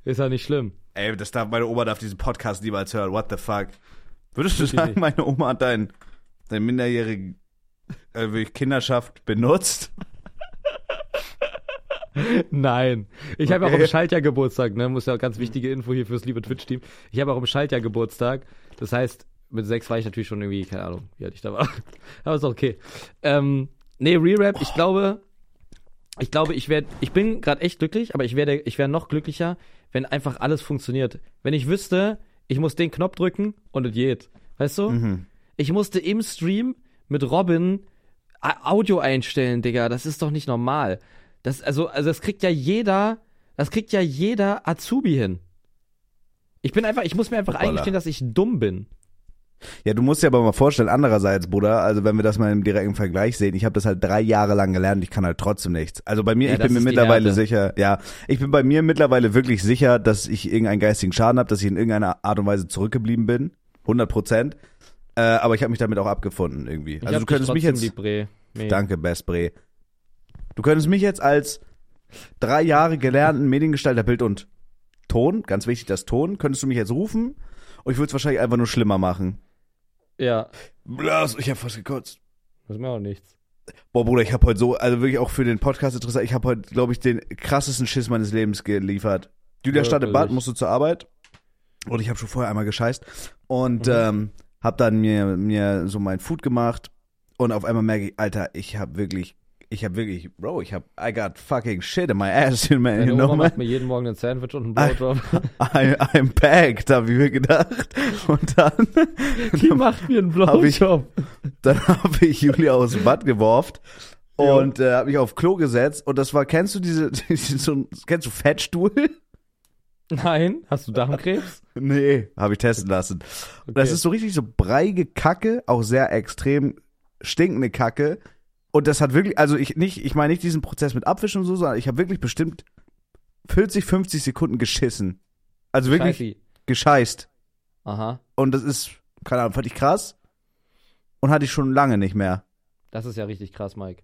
ist ja nicht schlimm. Ey, das darf, meine Oma darf diesen Podcast niemals hören. What the fuck? Würdest du sagen, meine Oma hat deinen, deinen minderjährigen äh, Kinderschaft benutzt? Nein. Ich habe auch Okay. am Schaltjahr Geburtstag, ne? Muss ja auch ganz wichtige Info hier fürs liebe Twitch-Team. Ich habe auch am Schaltjahr Geburtstag. Das heißt, mit sechs war ich natürlich schon irgendwie, keine Ahnung, wie alt ich da war. Aber ist auch okay. Ähm, nee, Re-Rap, ich glaube, ich glaube, ich werde, ich bin gerade echt glücklich, aber ich werde, ich wäre noch glücklicher, wenn einfach alles funktioniert. Wenn ich wüsste, ich muss den Knopf drücken und es geht. Weißt du? Mhm. Ich musste im Stream mit Robin A- Audio einstellen, Digga. Das ist doch nicht normal. Das, also, also das kriegt ja jeder, das kriegt ja jeder Azubi hin. Ich bin einfach, ich muss mir einfach Hoppala. eingestehen, dass ich dumm bin. Ja, du musst dir aber mal vorstellen, andererseits, Bruder, also wenn wir das mal im direkten Vergleich sehen, ich habe das halt drei Jahre lang gelernt, ich kann halt trotzdem nichts. Also bei mir, Ja, ich bin mir mittlerweile Härte. sicher, ja, ich bin bei mir mittlerweile wirklich sicher, dass ich irgendeinen geistigen Schaden habe, dass ich in irgendeiner Art und Weise zurückgeblieben bin. 100 Prozent. Äh, aber ich habe mich damit auch abgefunden irgendwie. Ich also du könntest mich jetzt, danke, Best Bre. Du könntest mich jetzt als drei Jahre gelernten Mediengestalter Bild und Ton, ganz wichtig, das Ton, könntest du mich jetzt rufen und ich würde es wahrscheinlich einfach nur schlimmer machen. Ja, Blas, ich habe fast gekotzt. das ist mir auch nichts. Boah, Bruder, ich habe heute so, also wirklich auch für den Podcast interessant, ich habe heute, glaube ich, den krassesten Schiss meines Lebens geliefert. Julia startet Bad, Wirklich? musst du zur Arbeit. Und ich habe schon vorher einmal gescheißt. Und Mhm. ähm, habe dann mir, mir so mein Food gemacht. Und auf einmal merke ich, Alter, ich habe wirklich, ich habe wirklich, Bro, ich habe, I got fucking shit in my ass, man. Meine You Oma know, macht man? mir jeden Morgen einen Sandwich und einen. Blowjob. I, I'm packed, habe ich mir gedacht. Und dann, Die macht mir einen Hab ich- Blowjob. dann habe ich Julia aus dem Bad geworfen. Und äh, habe mich auf Klo gesetzt und das war, kennst du diese, diese kennst du Fettstuhl? Nein, hast du Darmkrebs? Nee, habe ich testen lassen. Und Das Okay. ist so richtig so breiige Kacke, auch sehr extrem stinkende Kacke. Und das hat wirklich, also ich nicht, ich meine nicht diesen Prozess mit Abwischen und so, sondern ich habe wirklich bestimmt 40, 50 Sekunden geschissen. Also wirklich Scheißi. gescheißt. Aha, Und das ist, keine Ahnung, fand ich krass. Und hatte ich schon lange nicht mehr. das ist ja richtig krass, Mike.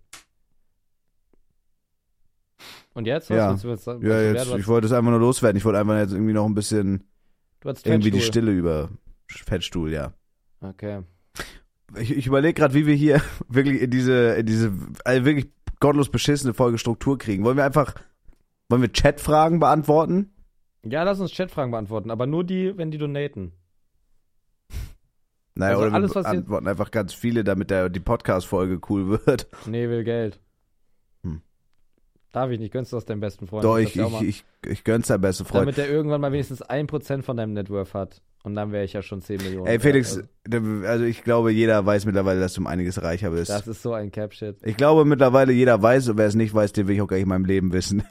Und jetzt? Was Ja. willst du jetzt sagen? Ja, jetzt, ich wollte es einfach nur loswerden. Ich wollte einfach jetzt irgendwie noch ein bisschen, Du hast irgendwie die. Stille über Fettstuhl, ja. Okay. Ich, ich überlege gerade, wie wir hier wirklich in diese, in diese also wirklich gottlos beschissene Folge Struktur kriegen. Wollen wir einfach, wollen wir Chatfragen beantworten? Ja, lass uns Chatfragen beantworten, aber nur die, wenn die donaten. Naja, Also oder alles, wir beantworten einfach ganz viele, damit der, die Podcast-Folge cool wird. Nee, will Geld. Darf ich nicht, gönnst du das deinem besten Freund? Doch, ich, ja ich, ich, ich gönn's deinem besten Freund. Damit der irgendwann mal wenigstens 1% von deinem Networth hat. Und dann wäre ich ja schon 10 Millionen. Ey, wert. Felix, Also, also ich glaube, jeder weiß mittlerweile, dass du um einiges reicher bist. das ist so ein Cap-Shit. Ich glaube mittlerweile, jeder weiß und wer es nicht weiß, den will ich auch gar nicht in meinem Leben wissen.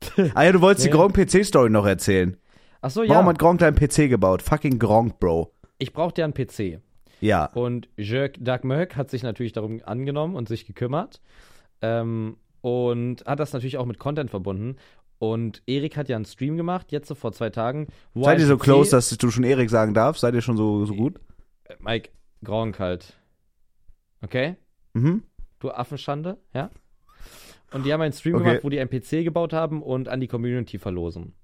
ah ja, du wolltest die Nee. Gronk PC-Story noch erzählen. Ach so, ja. Warum hat Gronk deinen PC gebaut? Fucking Gronk, Bro. ich brauchte ja einen PC. Ja. Und Jörg Dagmöck hat sich natürlich darum angenommen und sich gekümmert. Ähm, und hat das natürlich auch mit Content verbunden. Und Erik hat ja einen Stream gemacht, jetzt so vor zwei Tagen. Wo Seid ihr so close, dass du schon Erik sagen darfst? Seid ihr schon so, so gut? Äh, Mike, Gronk halt. Okay? Mhm. Du Affenschande, ja? Und die haben einen Stream Okay. gemacht, wo die einen PC gebaut haben und an die Community verlosen.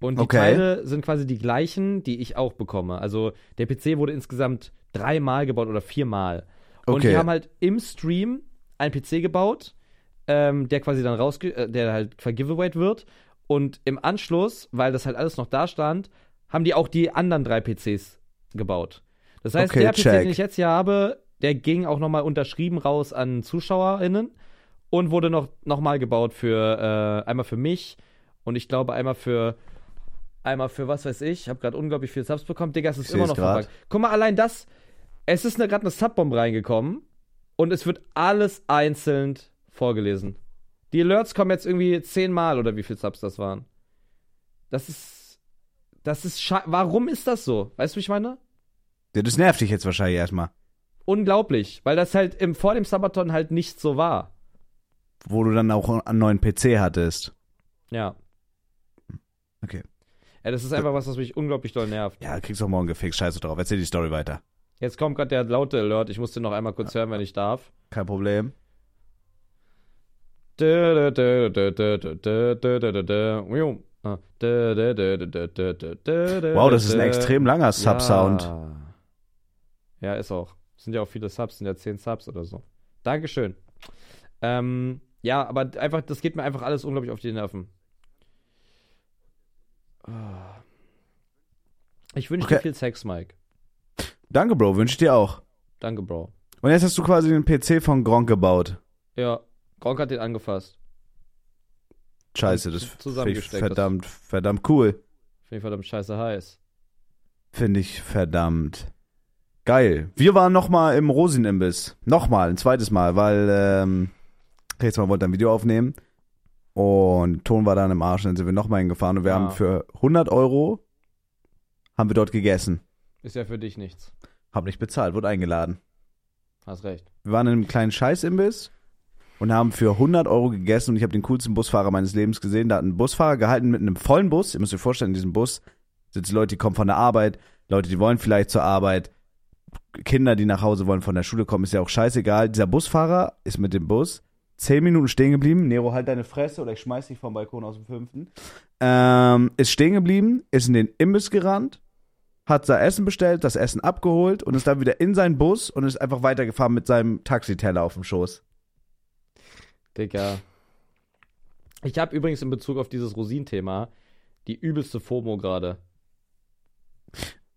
Und die Okay. Teile sind quasi die gleichen, die ich auch bekomme. Also der PC wurde insgesamt dreimal gebaut oder viermal. Und Okay. die haben halt im Stream einen PC gebaut, ähm, der quasi dann rausge äh, der halt vergiveawayed wird. Und im Anschluss, weil das halt alles noch da stand, haben die auch die anderen drei PCs gebaut. Das heißt, Okay, der PC, check. den ich jetzt hier habe, der ging auch nochmal unterschrieben raus an ZuschauerInnen und wurde noch, noch mal gebaut für äh, einmal für mich und ich glaube einmal für einmal für was weiß ich. Ich habe gerade unglaublich viel Subs bekommen. Digga, es ist Ich immer noch verpackt. Guck mal, allein das. Es ist gerade eine Subbomb reingekommen und es wird alles einzeln vorgelesen. Die Alerts kommen jetzt irgendwie zehnmal oder wie viel Subs das waren. Das ist. Das ist Warum ist das so? Weißt du, wie ich meine? Ja, das nervt dich jetzt wahrscheinlich erstmal. Unglaublich, weil das halt im, vor dem Sabaton halt nicht so war. Wo du dann auch einen neuen PC hattest. Ja. Okay. Ja, das ist einfach was, was mich unglaublich doll nervt. Ja, kriegst du morgen gefixt. Scheiße drauf. Erzähl die Story weiter. Jetzt kommt gerade der laute Alert. Ich muss den noch einmal kurz hören, wenn ich darf. Kein Problem. Wow, das ist ein extrem langer Sub-Sound. Ja. ja, ist auch. Sind ja auch viele Subs, sind ja 10 Subs oder so. Dankeschön. Ähm, ja, aber einfach, das geht mir einfach alles unglaublich auf die Nerven. Ich wünsche dir Okay. viel Sex, Mike. Danke, Bro. Wünsche ich dir auch. Danke, Bro. Und jetzt hast du quasi den PC von Gronk gebaut. Ja, Gronk hat den angefasst. Scheiße, das finde ich verdammt, verdammt cool. Finde ich verdammt scheiße heiß. Finde ich verdammt geil. Wir waren nochmal im Rosinimbiss. Nochmal, ein zweites Mal, weil ähm, mal wollte ein Video aufnehmen. Und Ton war dann im Arsch, dann sind wir nochmal hingefahren und wir Ah. haben für 100 Euro haben wir dort gegessen. Ist ja für dich nichts. Hab nicht bezahlt, wurde eingeladen. Hast recht. Wir waren in einem kleinen Scheißimbiss und haben für 100 Euro gegessen und ich habe den coolsten Busfahrer meines Lebens gesehen. Da hat ein Busfahrer gehalten mit einem vollen Bus. Ihr müsst euch vorstellen, in diesem Bus sitzen Leute, die kommen von der Arbeit, Leute, die wollen vielleicht zur Arbeit, Kinder, die nach Hause wollen von der Schule kommen, ist ja auch scheißegal. Dieser Busfahrer ist mit dem Bus zehn Minuten stehen geblieben. Nero, halt deine Fresse oder ich schmeiß dich vom Balkon aus dem fünften. Ähm, ist stehen geblieben, ist in den Imbiss gerannt, hat sein Essen bestellt, das Essen abgeholt und ist dann wieder in seinen Bus und ist einfach weitergefahren mit seinem Taxiteller auf dem Schoß. Digga. Ich habe übrigens in Bezug auf dieses Rosin-Thema die übelste FOMO gerade.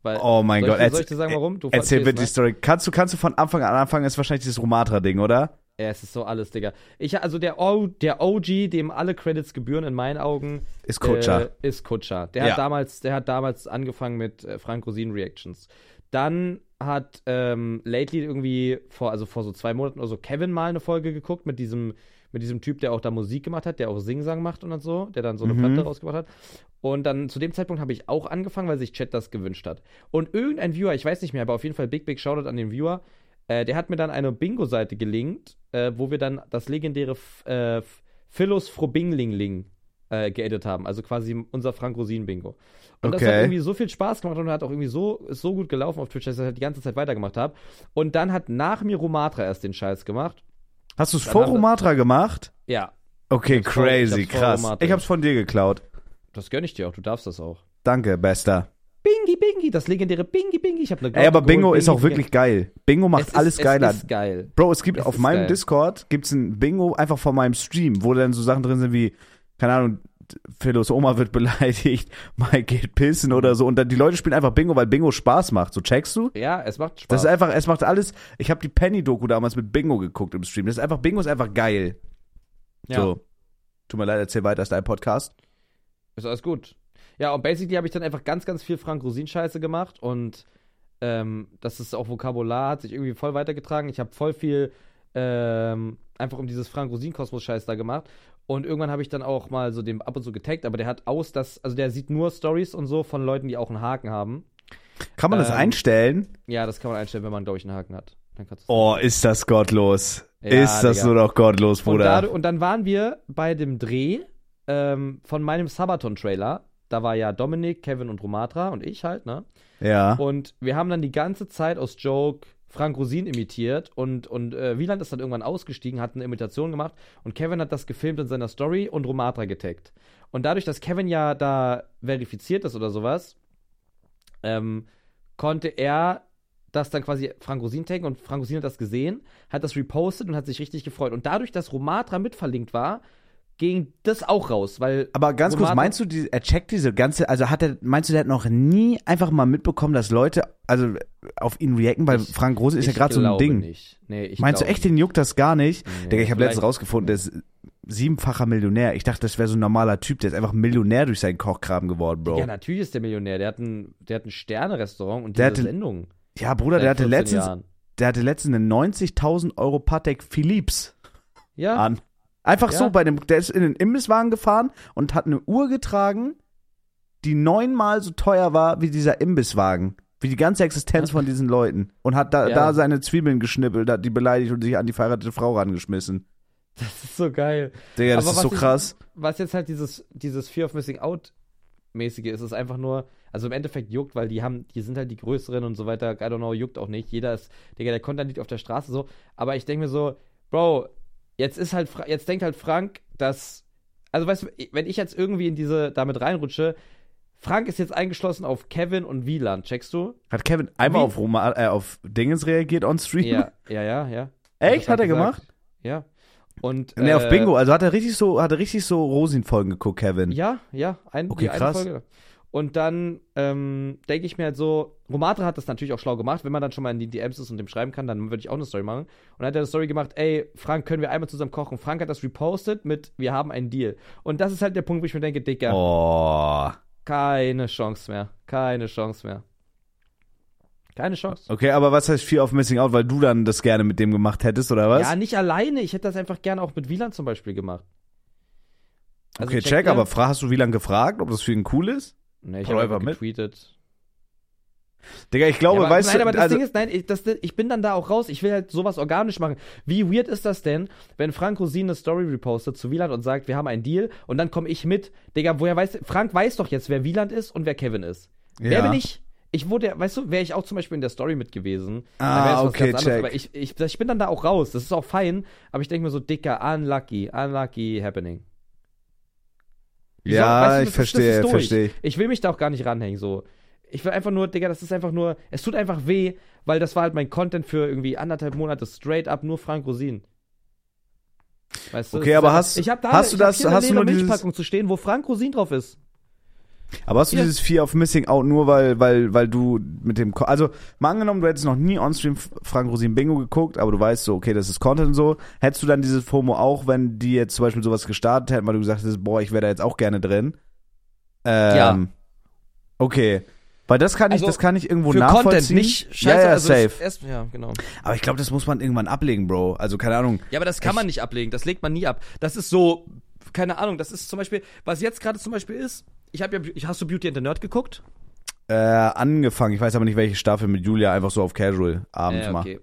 Weil, Oh mein Gott, ich, soll ich dir sagen, warum? Du erzähl bitte die ne? Story. Kannst du, kannst du von Anfang an anfangen? Ist wahrscheinlich dieses Romatra-Ding, oder? Ja, es ist so alles, Digga. Ich, also der, o, der OG, dem alle Credits gebühren in meinen Augen, Ist Kutscher. Äh, ist Kutscher. Der Ja. hat damals, der hat damals angefangen mit äh, Frank Rosin Reactions. Dann hat ähm, Lately irgendwie vor, also vor so zwei Monaten oder so Kevin mal eine Folge geguckt mit diesem, mit diesem Typ, der auch da Musik gemacht hat, der auch Singsang macht und so, der dann so eine Mhm. Platte rausgebracht hat. Und dann zu dem Zeitpunkt habe ich auch angefangen, weil sich Chat das gewünscht hat. Und irgendein Viewer, ich weiß nicht mehr, aber auf jeden Fall Big Big Shoutout an den Viewer, äh, der hat mir dann eine Bingo-Seite gelinkt, äh, wo wir dann das legendäre F äh, Philos Frobinglingling äh, geedit haben. Also quasi unser Frank Rosin-Bingo. Und das hat Okay. irgendwie so viel Spaß gemacht und hat auch irgendwie so, ist so gut gelaufen auf Twitch, dass ich das halt die ganze Zeit weitergemacht habe. Und dann hat nach mir Romatra erst den Scheiß gemacht. Hast du es vor Romatra gemacht? Ja, Okay, crazy, ich krass. Ich hab's von dir geklaut. das gönne ich dir auch, du darfst das auch. Danke, bester. Bingi, Bingi, das legendäre Bingi, Bingi. Ich habe eine Ey, aber Bingo geholt, ist auch wirklich geil. Bingo macht ist- alles geiler. Es ist geil. Bro, es gibt Es auf meinem geil. Discord gibt's ein Bingo einfach von meinem Stream, wo dann so Sachen drin sind wie, keine Ahnung, Philos Oma wird beleidigt, Mike geht pissen oder so. Und dann die Leute spielen einfach Bingo, weil Bingo Spaß macht. So checkst du? Ja, es macht Spaß. Das ist einfach, es macht alles. Ich habe die Penny-Doku damals mit Bingo geguckt im Stream. Das ist einfach, Bingo ist einfach geil. ja. So. Tut mir leid, erzähl weiter, ist dein Podcast. Ist alles gut. Ja, und basically habe ich dann einfach ganz, ganz viel Frank Rosin-Scheiße gemacht und ähm, das ist auch Vokabular, hat sich irgendwie voll weitergetragen. Ich habe voll viel ähm, einfach um dieses Frank Rosin-Kosmos-Scheiß da gemacht. Und irgendwann habe ich dann auch mal so dem ab und zu getaggt, aber der hat aus, dass, also der sieht nur Stories und so von Leuten, die auch einen Haken haben. Kann man das Ähm, einstellen? Ja, das kann man einstellen, wenn man, glaube ich, einen Haken hat. Oh, ist das gottlos. Ja, ist das Digga. nur noch gottlos, und, Bruder. dadurch, und dann waren wir bei dem Dreh ähm, von meinem Sabaton-Trailer. Da war ja Dominik, Kevin und Romatra und ich halt, ne? ja. Und wir haben dann die ganze Zeit aus Joke Frank Rosin imitiert und, und äh, Wieland ist dann irgendwann ausgestiegen, hat eine Imitation gemacht und Kevin hat das gefilmt in seiner Story und Romatra getaggt. Und dadurch, dass Kevin ja da verifiziert ist oder sowas, ähm, konnte er das dann quasi Frank Rosin taggen und Frank Rosin hat das gesehen, hat das repostet und hat sich richtig gefreut. Und dadurch, dass Romatra mitverlinkt war, ging das auch raus, weil Aber ganz kurz, meinst du, die, er checkt diese ganze, also hat er, meinst du, der hat noch nie einfach mal mitbekommen, dass Leute, also auf ihn reacten, weil Ich- Frank Rose ist ja gerade so ein Ding. Nicht. Nee, ich Meinst du echt, den juckt das gar nicht? Nee, Digga, ich habe letztens rausgefunden, der ist siebenfacher Millionär. Ich dachte, das wäre so ein normaler Typ, der ist einfach Millionär durch seinen Kochkram geworden, Bro. Ja, natürlich ist der Millionär. Der hat ein, der hat ein Sterne-Restaurant und Der diese hatte- Sendung. Ja, Bruder, der hatte 14 letztens, Jahren. der hatte letztens eine 90.000 Euro Patek Philips Ja, an. Einfach Ja. so bei dem, der ist in den Imbisswagen gefahren und hat eine Uhr getragen, die neunmal so teuer war wie dieser Imbisswagen. Wie die ganze Existenz von diesen Leuten. Und hat da, Ja. da seine Zwiebeln geschnippelt, hat die beleidigt und sich an die verheiratete Frau rangeschmissen. das ist so geil. Digga, das Aber ist so krass. Was jetzt halt dieses, dieses Fear of Missing Out mäßige ist, ist einfach nur, also im Endeffekt juckt, weil die haben, die sind halt die größeren und so weiter, I don't know, juckt auch nicht. Jeder ist, Digga, der Content liegt auf der Straße so. Aber ich denke mir so, Bro, jetzt ist halt, jetzt denkt halt Frank, dass, also weißt du, wenn ich jetzt irgendwie in diese, damit reinrutsche, Frank ist jetzt eingeschlossen auf Kevin und Wieland, checkst du? Hat Kevin einmal Wie- auf, Roma, äh, auf Dingens reagiert on Stream? Ja, ja, ja, ja. Echt? Das Hat er gesagt. gemacht? Ja. Und, Nee, auf äh, Bingo. Also hat er richtig so, hat er richtig so Rosin-Folgen geguckt, Kevin. Ja, ja, ein, Okay, krass. Folge. Und dann ähm, denke ich mir halt so, Romatra hat das natürlich auch schlau gemacht. Wenn man dann schon mal in die DMs ist und dem schreiben kann, dann würde ich auch eine Story machen. Und dann hat er eine Story gemacht, ey, Frank, können wir einmal zusammen kochen? Frank hat das repostet mit, wir haben einen Deal. Und das ist halt der Punkt, wo ich mir denke, Dicker, Oh. keine Chance mehr. Keine Chance mehr. Keine Chance. Okay, aber was heißt Fear of Missing Out, weil du dann das gerne mit dem gemacht hättest, oder was? Ja, nicht alleine. Ich hätte das einfach gerne auch mit Wieland zum Beispiel gemacht. Also okay, check, ihr? aber hast du wie lange gefragt, ob das für ihn cool ist? Nee, ich habe mit. getweetet. Digga, ich glaube, ja, aber, weißt nein, du, aber das also, Ding ist, nein, ich, das, ich bin dann da auch raus. Ich will halt sowas organisch machen. Wie weird ist das denn, wenn Frank Rosin eine Story repostet zu Wieland und sagt, wir haben einen Deal und dann komme ich mit. Digga, woher weiß, Frank weiß doch jetzt, wer Wieland ist und wer Kevin ist. Wer Ja. bin ich? Ich wurde, weißt du, wäre ich auch zum Beispiel in der Story mit gewesen. Ah, okay, ganz check. Aber ich, ich, ich bin dann da auch raus. Das ist auch fein. Aber ich denke mir so, Dicker, unlucky, unlucky happening. Wie ja, weißt du, ich verstehe, verstehe. Ich will mich da auch gar nicht ranhängen, so. Ich will einfach nur, Digga, das ist einfach nur, es tut einfach weh, weil das war halt mein Content für irgendwie anderthalb Monate straight up nur Frank Rosin. Weißt du? Okay, aber hast- ich hab da, hast du das- hast du nur dieses- Milchpackung zu stehen, wo Frank Rosin drauf ist. Aber hast du Ja. dieses Fear of Missing Out nur, weil, weil, weil du mit dem, Ko also mal angenommen, du hättest noch nie on-stream Frank Rosin Bingo geguckt, aber du weißt so, okay, das ist Content und so, hättest du dann dieses FOMO auch, wenn die jetzt zum Beispiel sowas gestartet hätten, weil du gesagt hättest, boah, ich wäre da jetzt auch gerne drin? Ähm, Ja. Okay. Weil das kann ich, Also, das kann ich irgendwo Für nachvollziehen. Content, nicht scheiße. ja, ja, also safe. Erst, ja, genau. Aber ich glaube, das muss man irgendwann ablegen, Bro. Also keine Ahnung. Ja, aber das kann man nicht ablegen. Das legt man nie ab. Das ist so, keine Ahnung, das ist zum Beispiel, was jetzt gerade zum Beispiel ist, ich habe ja, hast du Beauty and the Nerd geguckt? Äh, angefangen. Ich weiß aber nicht, welche Staffel mit Julia einfach so auf Casual abends Äh, mal. okay.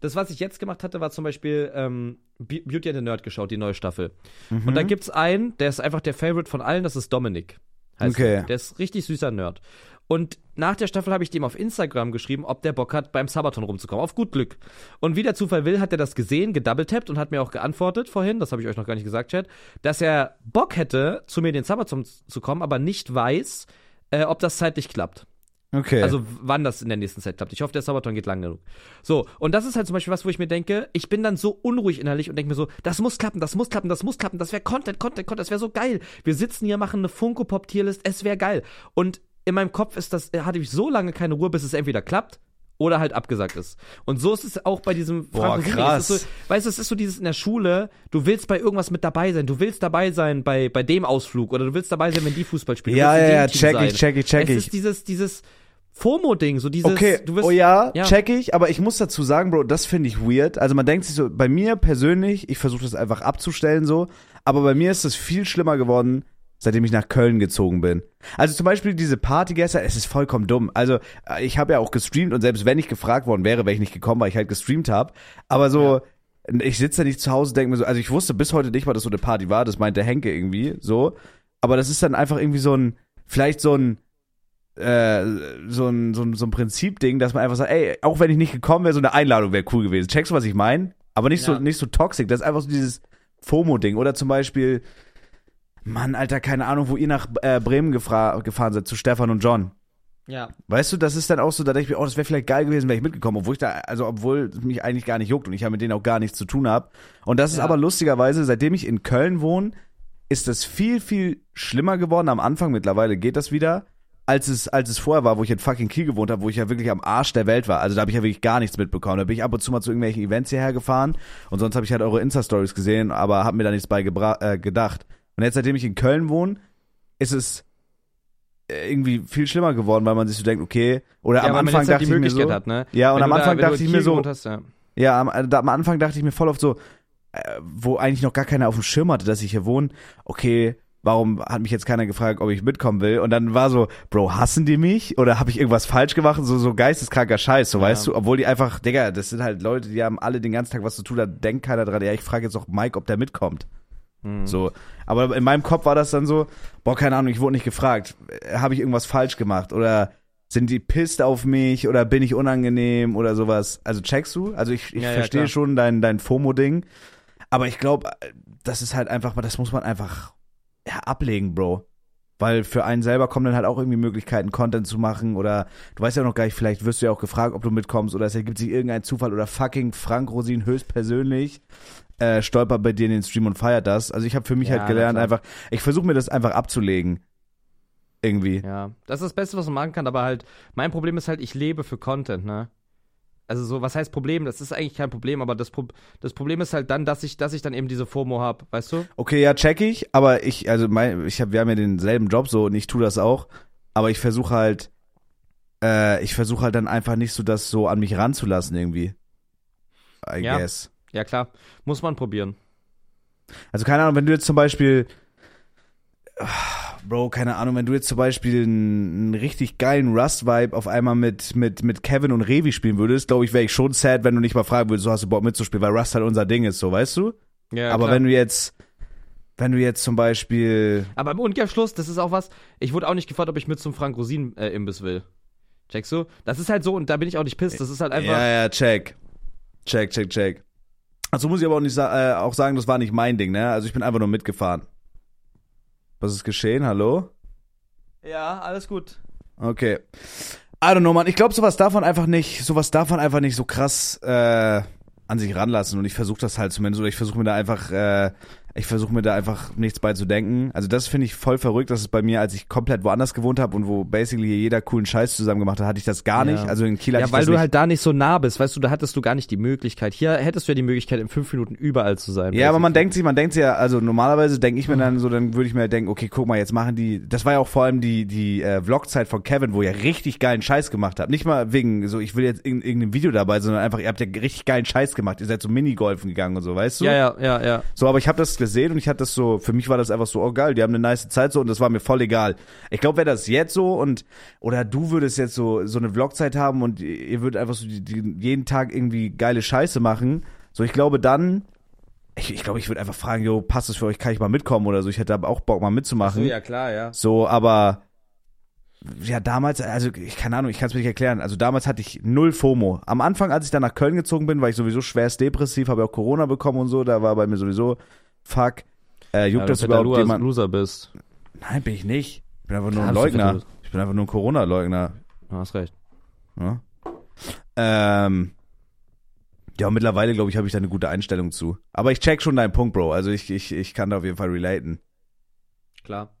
Das, was ich jetzt gemacht hatte, war zum Beispiel ähm, Be- Beauty and the Nerd geschaut, die neue Staffel. Mhm. Und da gibt's einen, der ist einfach der Favorite von allen, das ist Dominik. Heißt Okay. er. Der ist richtig süßer Nerd. Und nach der Staffel habe ich dem auf Instagram geschrieben, ob der Bock hat, beim Sabaton rumzukommen. Auf gut Glück. Und wie der Zufall will, hat er das gesehen, gedoubletappt und hat mir auch geantwortet vorhin, das habe ich euch noch gar nicht gesagt, Chat, dass er Bock hätte, zu mir in den Sabaton zu kommen, aber nicht weiß, äh, ob das zeitlich klappt. Okay. Also wann das in der nächsten Zeit klappt. Ich hoffe, der Sabaton geht lang genug. So, und das ist halt zum Beispiel was, wo ich mir denke, ich bin dann so unruhig innerlich und denke mir so, das muss klappen, das muss klappen, das muss klappen, das wäre Content, Content, Content, das wäre so geil. Wir sitzen hier, machen eine Funko-Pop-Tierlist, es wäre geil. Und in meinem Kopf ist das, äh, hatte ich so lange keine Ruhe, bis es entweder klappt oder halt abgesagt ist. Und so ist es auch bei diesem Boah, krass. Es ist so, weißt du, es ist so dieses in der Schule, du willst bei irgendwas mit dabei sein, du willst dabei sein bei, bei dem Ausflug oder du willst dabei sein, wenn die Fußball spielen. Ja, ja, ja, check sein. ich, check ich, check es ich. ist dieses, dieses FOMO-Ding, so dieses, Okay, du wirst, oh ja, ja. check ich, aber ich muss dazu sagen, Bro, das finde ich weird. Also man denkt sich so, bei mir persönlich, ich versuche das einfach abzustellen so, aber bei mir ist das viel schlimmer geworden, seitdem ich nach Köln gezogen bin. Also zum Beispiel diese Party gestern, es ist vollkommen dumm. Also äh, ich habe ja auch gestreamt und selbst wenn ich gefragt worden wäre, wäre ich nicht gekommen, weil ich halt gestreamt habe. Aber so, ich sitze da nicht zu Hause, denke mir so, also ich wusste bis heute nicht mal, dass so eine Party war, das meinte Henke irgendwie so. Aber das ist dann einfach irgendwie so ein, vielleicht so ein, äh, so ein, so ein, so ein Prinzipding, dass man einfach sagt, ey, auch wenn ich nicht gekommen wäre, so eine Einladung wäre cool gewesen. Checkst du, was ich meine? Aber nicht Ja. so, nicht so toxic. Das ist einfach so dieses FOMO-Ding. Oder zum Beispiel, Mann, Alter, keine Ahnung, wo ihr nach äh, Bremen gefra- gefahren seid, zu Stefan und John. ja. Weißt du, das ist dann auch so, da denke ich mir, oh, das wäre vielleicht geil gewesen, wäre ich mitgekommen, obwohl ich da, also obwohl es mich eigentlich gar nicht juckt und ich ja mit denen auch gar nichts zu tun habe. Und das ist Ja. aber lustigerweise, seitdem ich in Köln wohne, ist das viel, viel schlimmer geworden. Am Anfang mittlerweile geht das wieder, als es, als es vorher war, wo ich in fucking Kiel gewohnt habe, wo ich ja wirklich am Arsch der Welt war. Also da habe ich ja wirklich gar nichts mitbekommen. Da bin ich ab und zu mal zu irgendwelchen Events hierher gefahren und sonst habe ich halt eure Insta-Stories gesehen, aber habe mir da nichts bei gebra- äh, gedacht. Und jetzt, seitdem ich in Köln wohne, ist es äh, irgendwie viel schlimmer geworden, weil man sich so denkt, okay, oder ja, am Anfang halt dachte ich mir so, hat, ne? ja, und Wenn am da- Anfang du dachte ich mir so, Hast, ja. ja, am, äh, da- am Anfang dachte ich mir voll oft so, äh, wo eigentlich noch gar keiner auf dem Schirm hatte, dass ich hier wohne, okay, warum hat mich jetzt keiner gefragt, ob ich mitkommen will? Und dann war so, Bro, hassen die mich? Oder habe ich irgendwas falsch gemacht? So, so geisteskranker Scheiß, so Ja. weißt du? Obwohl die einfach, Digga, das sind halt Leute, die haben alle den ganzen Tag was zu tun, da denkt keiner dran, ja, ich frage jetzt auch Mike, ob der mitkommt. Hm. So. Aber in meinem Kopf war das dann so, boah, keine Ahnung, ich wurde nicht gefragt. Habe ich irgendwas falsch gemacht? Oder sind die pisst auf mich? Oder bin ich unangenehm? Oder sowas? Also checkst du? Also ich, ich Ja, ja, verstehe klar. schon dein, dein FOMO-Ding. Aber ich glaube, das ist halt einfach, das muss man einfach ja, ablegen, Bro. Weil für einen selber kommen dann halt auch irgendwie Möglichkeiten, Content zu machen oder du weißt ja noch gar nicht, vielleicht wirst du ja auch gefragt, ob du mitkommst oder es ergibt sich irgendein Zufall oder fucking Frank Rosin höchstpersönlich äh, stolpert bei dir in den Stream und feiert das. Also ich habe für mich Ja, halt gelernt, einfach, ich versuche mir das einfach abzulegen. Irgendwie. Ja, das ist das Beste, was man machen kann, aber halt, mein Problem ist halt, ich lebe für Content, ne? Also so, was heißt Problem? Das ist eigentlich kein Problem, aber das, Pro das Problem ist halt dann, dass ich, dass ich dann eben diese FOMO habe, weißt du? Okay, ja, check ich, aber ich, also mein, ich hab, wir haben ja denselben Job so und ich tu das auch, aber ich versuche halt, äh, ich versuche halt dann einfach nicht so das so an mich ranzulassen irgendwie. I Ja. guess. Ja, klar, muss man probieren. Also keine Ahnung, wenn du jetzt zum Beispiel, Bro, keine Ahnung, wenn du jetzt zum Beispiel einen, einen richtig geilen Rust-Vibe auf einmal mit, mit, mit Kevin und Revi spielen würdest, glaube ich, wäre ich schon sad, wenn du nicht mal fragen würdest, so hast du Bock mitzuspielen, weil Rust halt unser Ding ist, so, weißt du? Ja, Aber klar. wenn du jetzt, wenn du jetzt zum Beispiel, Aber im Umkehrschluss, das ist auch was, ich wurde auch nicht gefragt, ob ich mit zum Frank Rosin äh, will. Checkst du? Das ist halt so und da bin ich auch nicht pisst. Das ist halt einfach. ja, ja, check. Check, check, check. Also muss ich aber auch nicht äh, auch sagen, das war nicht mein Ding, ne? Also ich bin einfach nur mitgefahren. Was ist geschehen? Hallo? Ja, alles gut. Okay. I don't know, man. Ich glaube, sowas darf man einfach nicht, sowas darf man einfach nicht so krass äh, an sich ranlassen. Und ich versuche das halt zumindest, oder ich versuche mir da einfach, äh, ich versuche mir da einfach nichts bei zu denken. Also das finde ich voll verrückt, dass es bei mir, als ich komplett woanders gewohnt habe und wo basically jeder coolen Scheiß zusammen gemacht hat, hatte ich das gar Ja. nicht. Also in Kiel hatte Ja, ich weil das du nicht. halt da nicht so nah bist, weißt du, da hattest du gar nicht die Möglichkeit. Hier hättest du ja die Möglichkeit, in fünf Minuten überall zu sein. Ja, aber man denkt sich, man denkt sich ja, also normalerweise denke ich mir dann so, dann würde ich mir denken, okay, guck mal, jetzt machen die, das war ja auch vor allem die, die äh, Vlogzeit von Kevin, wo ihr richtig geilen Scheiß gemacht habt. Nicht mal wegen, so, ich will jetzt in irgendeinem Video dabei, sondern einfach, ihr habt ja richtig geilen Scheiß gemacht. Ihr seid so Minigolfen gegangen und so, weißt du? Ja, ja, ja, ja. So, aber ich habe das gesehen und ich hatte das so, für mich war das einfach so, oh geil, die haben eine nice Zeit so und das war mir voll egal. Ich glaube, wäre das jetzt so und, oder du würdest jetzt so, so eine Vlogzeit haben und ihr würdet einfach so die, die, jeden Tag irgendwie geile Scheiße machen. So, ich glaube dann, ich, ich glaube, ich würde einfach fragen, jo, passt es für euch, kann ich mal mitkommen oder so. Ich hätte aber auch Bock mal mitzumachen. So, ja, klar, ja. So, aber ja, damals, also ich keine Ahnung, ich kann es mir nicht erklären. Also damals hatte ich null FOMO. Am Anfang, als ich dann nach Köln gezogen bin, war ich sowieso schwerst depressiv, habe ja auch Corona bekommen und so. Da war bei mir sowieso, fuck, äh, juckt ja, das du überhaupt Loser, jemand? Loser bist. Nein, bin ich nicht. Ich bin einfach nur Klar ein du Leugner. Ich bin einfach nur ein Corona-Leugner. Du hast recht. Ja, ähm, ja mittlerweile, glaube ich, habe ich da eine gute Einstellung zu. Aber ich check schon deinen Punkt, Bro. Also ich, ich, ich kann da auf jeden Fall relaten. Klar.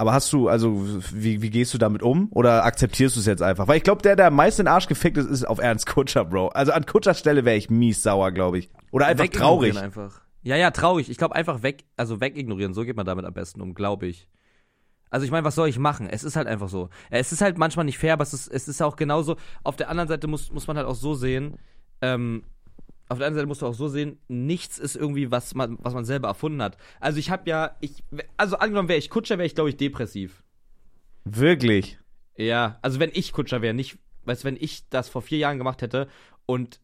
Aber hast du, also, wie, wie gehst du damit um? Oder akzeptierst du es jetzt einfach? Weil ich glaube, der, der am meisten in den Arsch gefickt ist, ist auf Ernst Kutscher, Bro. Also an Kutschers Stelle wäre ich mies sauer, glaube ich. Oder einfach Wegignorieren traurig. Einfach. Ja, ja, traurig. Ich glaube einfach weg, also wegignorieren. So geht man damit am besten um, glaube ich. Also ich meine, was soll ich machen? Es ist halt einfach so. Es ist halt manchmal nicht fair, aber es ist, es ist auch genauso. Auf der anderen Seite muss, muss man halt auch so sehen, ähm, auf der anderen Seite musst du auch so sehen, nichts ist irgendwie, was man, was man selber erfunden hat. Also ich habe ja, ich, also angenommen wäre ich Kutscher, wäre ich glaube ich depressiv. Wirklich. Ja, also wenn ich Kutscher wäre, nicht, weißt du, wenn ich das vor vier Jahren gemacht hätte und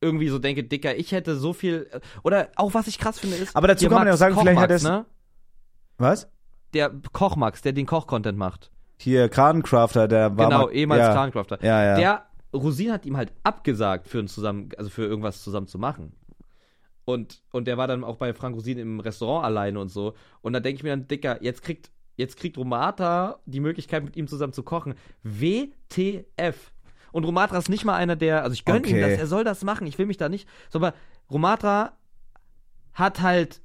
irgendwie so denke, Dicker, ich hätte so viel, oder auch was ich krass finde ist, Aber dazu kann man ja Max auch sagen, vielleicht hat Kochmax, er's- ne? Was? Der Kochmax, der den Koch-Content macht. Hier, Kranencrafter, der war genau, mal, ehemals ja, Krancrafter. Ja, ja. Der Rosin hat ihm halt abgesagt, für ein zusammen, also für irgendwas zusammen zu machen. Und, und der war dann auch bei Frank Rosin im Restaurant alleine und so. Und da denke ich mir dann, Dicker, jetzt kriegt, jetzt kriegt Romata die Möglichkeit, mit ihm zusammen zu kochen. WTF. Und Romatra ist nicht mal einer, der, also ich gönne ihm Okay. das, er soll das machen, ich will mich da nicht, so, aber Romatra hat halt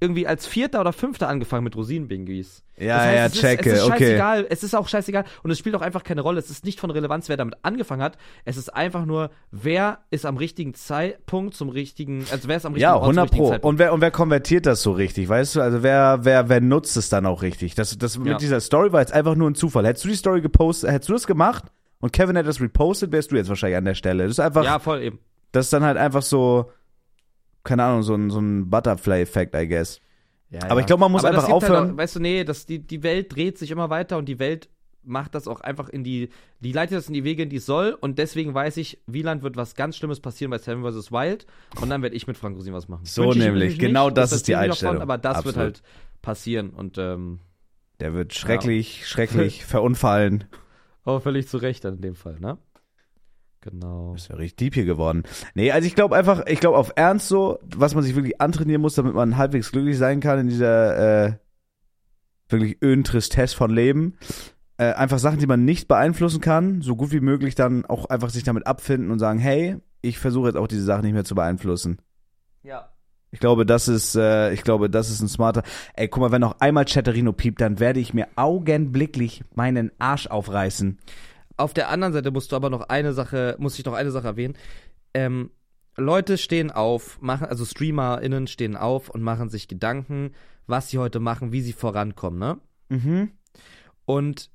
irgendwie als Vierter oder Fünfter angefangen mit Rosinenbingis. Ja, ja, es checke, ist, es ist okay. scheißegal, es ist auch scheißegal und es spielt auch einfach keine Rolle. Es ist nicht von Relevanz, wer damit angefangen hat. Es ist einfach nur, wer ist am richtigen Zeitpunkt zum richtigen, also wer ist am richtigen Ja, Ort zum 100 richtigen Pro. Und wer, und wer konvertiert das so richtig, weißt du? Also wer, wer, wer nutzt es dann auch richtig? Das, das mit Ja. dieser Story war jetzt einfach nur ein Zufall. Hättest du die Story gepostet, hättest du das gemacht und Kevin hätte das repostet, wärst du jetzt wahrscheinlich an der Stelle. Das ist einfach, ja, voll eben. das ist dann halt einfach so, keine Ahnung, so ein, so ein Butterfly-Effekt, I guess. Ja, Aber ich glaube, man muss Aber einfach halt aufhören. Auch, weißt du, nee, das, die, die Welt dreht sich immer weiter und die Welt macht das auch einfach in die, die leitet das in die Wege, in die es soll und deswegen weiß ich, Wieland wird was ganz Schlimmes passieren bei Seven vs. Wild und dann werde ich mit Frank Rosin was machen. So Wünsch nämlich, genau nicht, das ist die ich davon, Einstellung. aber das Absolut. wird halt passieren und ähm, Der wird schrecklich, schrecklich verunfallen. Aber völlig zu Recht dann in dem Fall, ne? Genau. Ist ja richtig deep hier geworden. Nee, also ich glaube einfach, ich glaube auf Ernst so, was man sich wirklich antrainieren muss, damit man halbwegs glücklich sein kann in dieser äh, wirklich öden Tristesse von Leben. Äh, einfach Sachen, die man nicht beeinflussen kann, so gut wie möglich dann auch einfach sich damit abfinden und sagen, hey, ich versuche jetzt auch diese Sachen nicht mehr zu beeinflussen. Ja. Ich glaube, das ist, äh, ich glaube, das ist ein smarter. Ey, guck mal, wenn noch einmal Chatterino piept, dann werde ich mir augenblicklich meinen Arsch aufreißen. Auf der anderen Seite musst du aber noch eine Sache, muss ich noch eine Sache erwähnen. Ähm, Leute stehen auf, machen, also StreamerInnen stehen auf und machen sich Gedanken, was sie heute machen, wie sie vorankommen, ne? Mhm. Und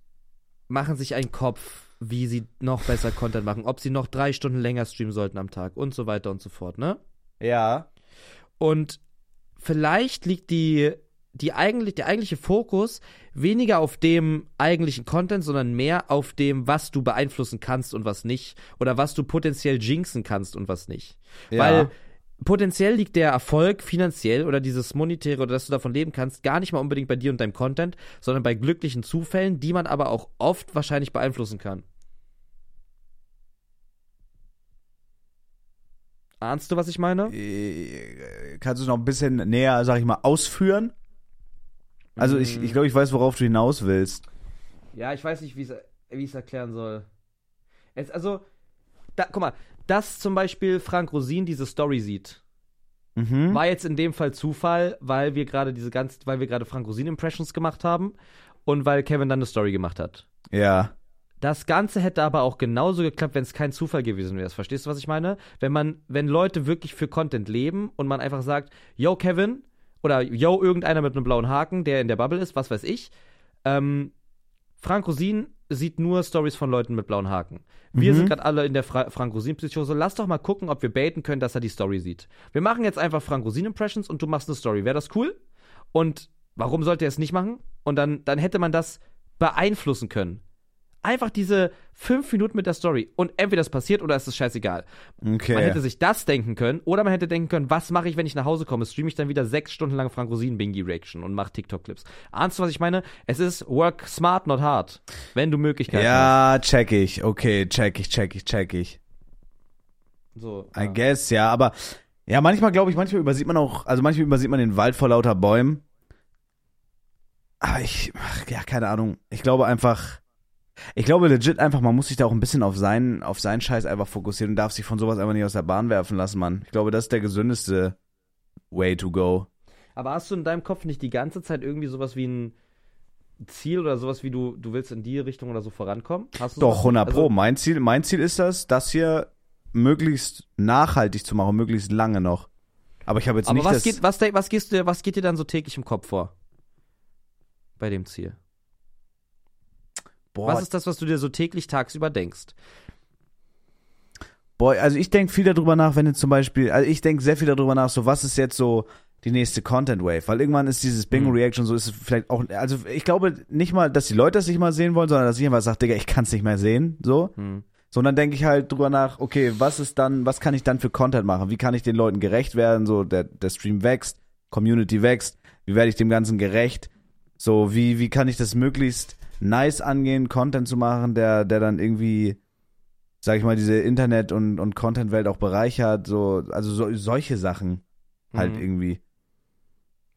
machen sich einen Kopf, wie sie noch besser Content machen, ob sie noch drei Stunden länger streamen sollten am Tag und so weiter und so fort, ne? Ja. Und vielleicht liegt die, die eigentlich, der eigentliche Fokus weniger auf dem eigentlichen Content, sondern mehr auf dem, was du beeinflussen kannst und was nicht. Oder was du potenziell jinxen kannst und was nicht. Ja. Weil potenziell liegt der Erfolg finanziell oder dieses monetäre oder dass du davon leben kannst, gar nicht mal unbedingt bei dir und deinem Content, sondern bei glücklichen Zufällen, die man aber auch oft wahrscheinlich beeinflussen kann. Ahnst du, was ich meine? Äh, Kannst du es noch ein bisschen näher, sag ich mal, ausführen? Also ich, Mm. ich glaube, ich weiß, worauf du hinaus willst. Ja, ich weiß nicht, wie ich es erklären soll. Es, also, da, guck mal, dass zum Beispiel Frank Rosin diese Story sieht, Mhm. war jetzt in dem Fall Zufall, weil wir gerade diese ganz, weil wir gerade Frank Rosin Impressions gemacht haben und weil Kevin dann eine Story gemacht hat. Ja. Das Ganze hätte aber auch genauso geklappt, wenn es kein Zufall gewesen wäre. Verstehst du, was ich meine? Wenn man, wenn Leute wirklich für Content leben und man einfach sagt, yo Kevin oder yo irgendeiner mit einem blauen Haken, der in der Bubble ist, was weiß ich, ähm, Frank Rosin sieht nur Stories von Leuten mit blauen Haken. Wir Mhm. sind gerade alle in der Fra Frank Rosin Psychose. Lass doch mal gucken, ob wir baiten können, dass er die Story sieht. Wir machen jetzt einfach Frank Rosin Impressions und du machst eine Story. Wäre das cool? Und warum sollte er es nicht machen? Und dann, dann hätte man das beeinflussen können. Einfach diese fünf Minuten mit der Story. Und entweder es passiert oder es ist scheißegal. Okay. Man hätte sich das denken können. Oder man hätte denken können, was mache ich, wenn ich nach Hause komme? Streame ich dann wieder sechs Stunden lang Frank Rosin Bingy Reaction und mache TikTok-Clips. Ahnst du, was ich meine? Es ist work smart, not hard. Wenn du Möglichkeiten ja, check ich. Okay, check ich, check ich, check ich. hast. So, I ja. guess, ja, aber ja, manchmal glaube ich, manchmal übersieht man auch, also manchmal übersieht man den Wald vor lauter Bäumen. Aber ich, ach, ja, keine Ahnung. Ich glaube einfach, ich glaube legit einfach, man muss sich da auch ein bisschen auf seinen, auf seinen Scheiß einfach fokussieren und darf sich von sowas einfach nicht aus der Bahn werfen lassen, Mann. Ich glaube, das ist der gesündeste way to go. Aber hast du in deinem Kopf nicht die ganze Zeit irgendwie sowas wie ein Ziel oder sowas wie du, du willst in die Richtung oder so vorankommen? Hast du Doch, sowas? 100 Pro. Also, Mein Ziel, mein Ziel ist das, das hier möglichst nachhaltig zu machen, möglichst lange noch. Aber ich habe jetzt aber nicht was das. geht, was, was, gehst du, was geht dir dann so täglich im Kopf vor? Bei dem Ziel. Boah, Was ist das, was du dir so täglich tagsüber denkst? boah, also ich denke viel darüber nach, wenn jetzt zum Beispiel, also ich denke sehr viel darüber nach, so was ist jetzt so die nächste Content Wave, weil irgendwann ist dieses Bingo Mhm. Reaction so, ist es vielleicht auch, also ich glaube nicht mal, dass die Leute das nicht mal sehen wollen, sondern dass ich einfach sage, Digga, ich kann es nicht mehr sehen, so. Hm. Sondern denke ich halt drüber nach, okay, was ist dann, was kann ich dann für Content machen? Wie kann ich den Leuten gerecht werden? So, der, der Stream wächst, Community wächst, wie werde ich dem Ganzen gerecht? So, wie, wie kann ich das möglichst nice angehen, Content zu machen, der, der dann irgendwie, sag ich mal, diese Internet- und, und Content-Welt auch bereichert, so, also so, solche Sachen halt Mhm. irgendwie.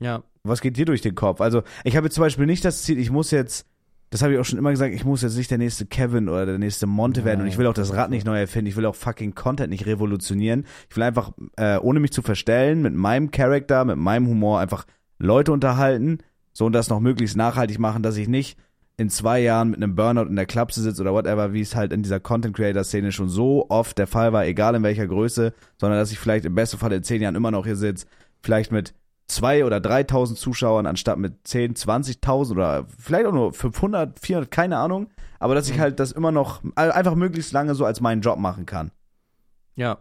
Ja. Was geht dir durch den Kopf? Also, ich habe jetzt zum Beispiel nicht das Ziel, ich muss jetzt, das habe ich auch schon immer gesagt, ich muss jetzt nicht der nächste Kevin oder der nächste Monte werden und ich will auch das Rad nicht neu erfinden, ich will auch fucking Content nicht revolutionieren. Ich will einfach, äh, ohne mich zu verstellen, mit meinem Charakter, mit meinem Humor einfach Leute unterhalten, so und das noch möglichst nachhaltig machen, dass ich nicht in zwei Jahren mit einem Burnout in der Klapse sitze oder whatever, wie es halt in dieser Content-Creator-Szene schon so oft der Fall war, egal in welcher Größe, sondern dass ich vielleicht im besten Fall in zehn Jahren immer noch hier sitze, vielleicht mit zwei oder 3000 Zuschauern anstatt mit 10, 20.000 oder vielleicht auch nur 500, 400, keine Ahnung. Aber dass ich halt das immer noch äh, einfach möglichst lange so als meinen Job machen kann. Ja.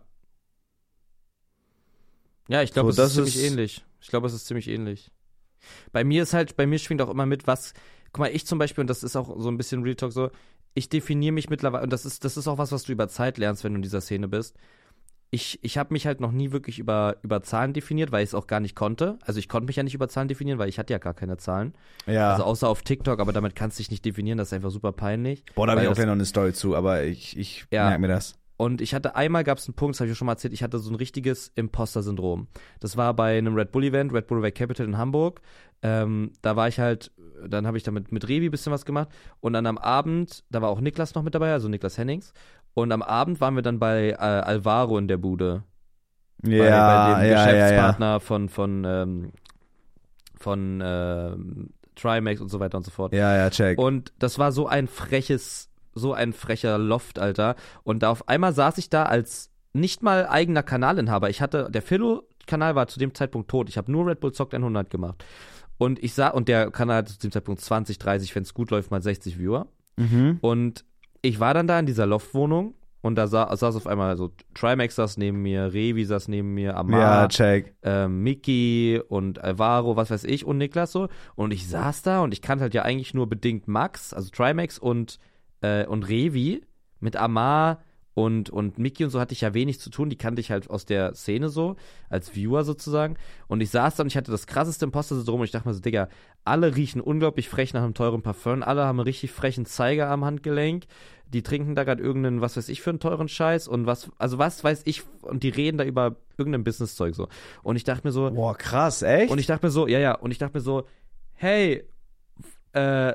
Ja, ich glaube, So, es ist das ziemlich ist- ähnlich. Ich glaube, es ist ziemlich ähnlich. Bei mir ist halt, bei mir schwingt auch immer mit, was, guck mal, ich zum Beispiel, und das ist auch so ein bisschen Real Talk so, ich definiere mich mittlerweile, und das ist, das ist auch was, was du über Zeit lernst, wenn du in dieser Szene bist. Ich, ich habe mich halt noch nie wirklich über, über Zahlen definiert, weil ich es auch gar nicht konnte. Also ich konnte mich ja nicht über Zahlen definieren, weil ich hatte ja gar keine Zahlen. Ja. Also außer auf TikTok, aber damit kannst du dich nicht definieren, das ist einfach super peinlich. Boah, da habe ich auch gleich noch eine Story zu, aber ich, ich Ja. merke mir das. Und ich hatte einmal gab es einen Punkt, das habe ich ja schon mal erzählt, ich hatte so ein richtiges Imposter-Syndrom. Das war bei einem Red Bull-Event, Red Bull Away Capital in Hamburg. Ähm, da war ich halt, dann habe ich damit mit Revi ein bisschen was gemacht. Und dann am Abend, da war auch Niklas noch mit dabei, also Niklas Hennings. Und am Abend waren wir dann bei äh, Alvaro in der Bude. Bei, Ja, bei dem ja, ja, ja. Geschäftspartner von, von, ähm, von ähm, Trimax und so weiter und so fort. Ja, ja, check. Und das war so ein freches, so ein frecher Loft, Alter. Und da auf einmal saß ich da als nicht mal eigener Kanalinhaber. Ich hatte, der Philo-Kanal war zu dem Zeitpunkt tot. Ich habe nur Red Bull Zockt 100 gemacht. Und ich sah, und der Kanal hatte zu dem Zeitpunkt 20, 30, wenn es gut läuft, mal 60 Viewer. mhm. Und ich war dann da in dieser Loftwohnung und da sa saß auf einmal so Trimax saß neben mir, Revi saß neben mir, Amar, Ja, ähm, Mickey und Alvaro, was weiß ich, und Niklas so. Und ich saß da und ich kannte halt ja eigentlich nur bedingt Max, also Trimax und, äh, und Revi. Mit Amar und, und Mickey und so hatte ich ja wenig zu tun. Die kannte ich halt aus der Szene so, als Viewer sozusagen. Und ich saß da und ich hatte das krasseste Imposter-Syndrom und ich dachte mir so, Digga, alle riechen unglaublich frech nach einem teuren Parfum. Alle haben einen richtig frechen Zeiger am Handgelenk. Die trinken da gerade irgendeinen, was weiß ich, für einen teuren Scheiß und was, also was weiß ich, und die reden da über irgendein Business-Zeug so. Und ich dachte mir so, Boah, krass, echt? und ich dachte mir so, ja, ja, und ich dachte mir so, hey, äh,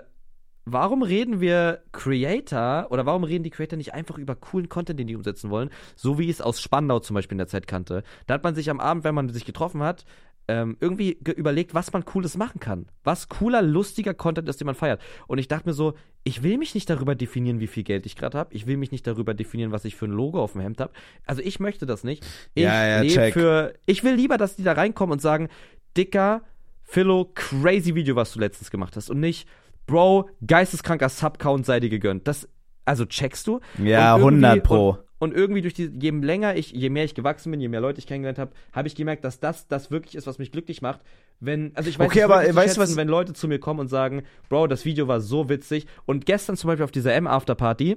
warum reden wir Creator oder warum reden die Creator nicht einfach über coolen Content, den die umsetzen wollen, so wie ich es aus Spandau zum Beispiel in der Zeit kannte. Da hat man sich am Abend, wenn man sich getroffen hat, ähm, irgendwie ge- überlegt, was man Cooles machen kann. Was cooler, lustiger Content ist, den man feiert. Und ich dachte mir so, ich will mich nicht darüber definieren, wie viel Geld ich gerade habe. Ich will mich nicht darüber definieren, was ich für ein Logo auf dem Hemd habe. Also ich möchte das nicht. Ich Ja, ja, für. Ich will lieber, dass die da reinkommen und sagen, Dicker, Philo, crazy Video, was du letztens gemacht hast. Und nicht, Bro, geisteskranker Subcount sei dir gegönnt. Das, also checkst du? ja, Und irgendwie- 100 pro. Und, und irgendwie durch die, je länger ich, je mehr ich gewachsen bin, je mehr Leute ich kennengelernt habe, habe ich gemerkt, dass das das wirklich ist, was mich glücklich macht. Wenn, also ich weiß Okay, aber weißt schätzen, was- wenn Leute zu mir kommen und sagen, Bro, das Video war so witzig. Und gestern zum Beispiel auf dieser M-Afterparty,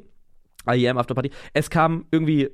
IEM Afterparty, es kamen irgendwie,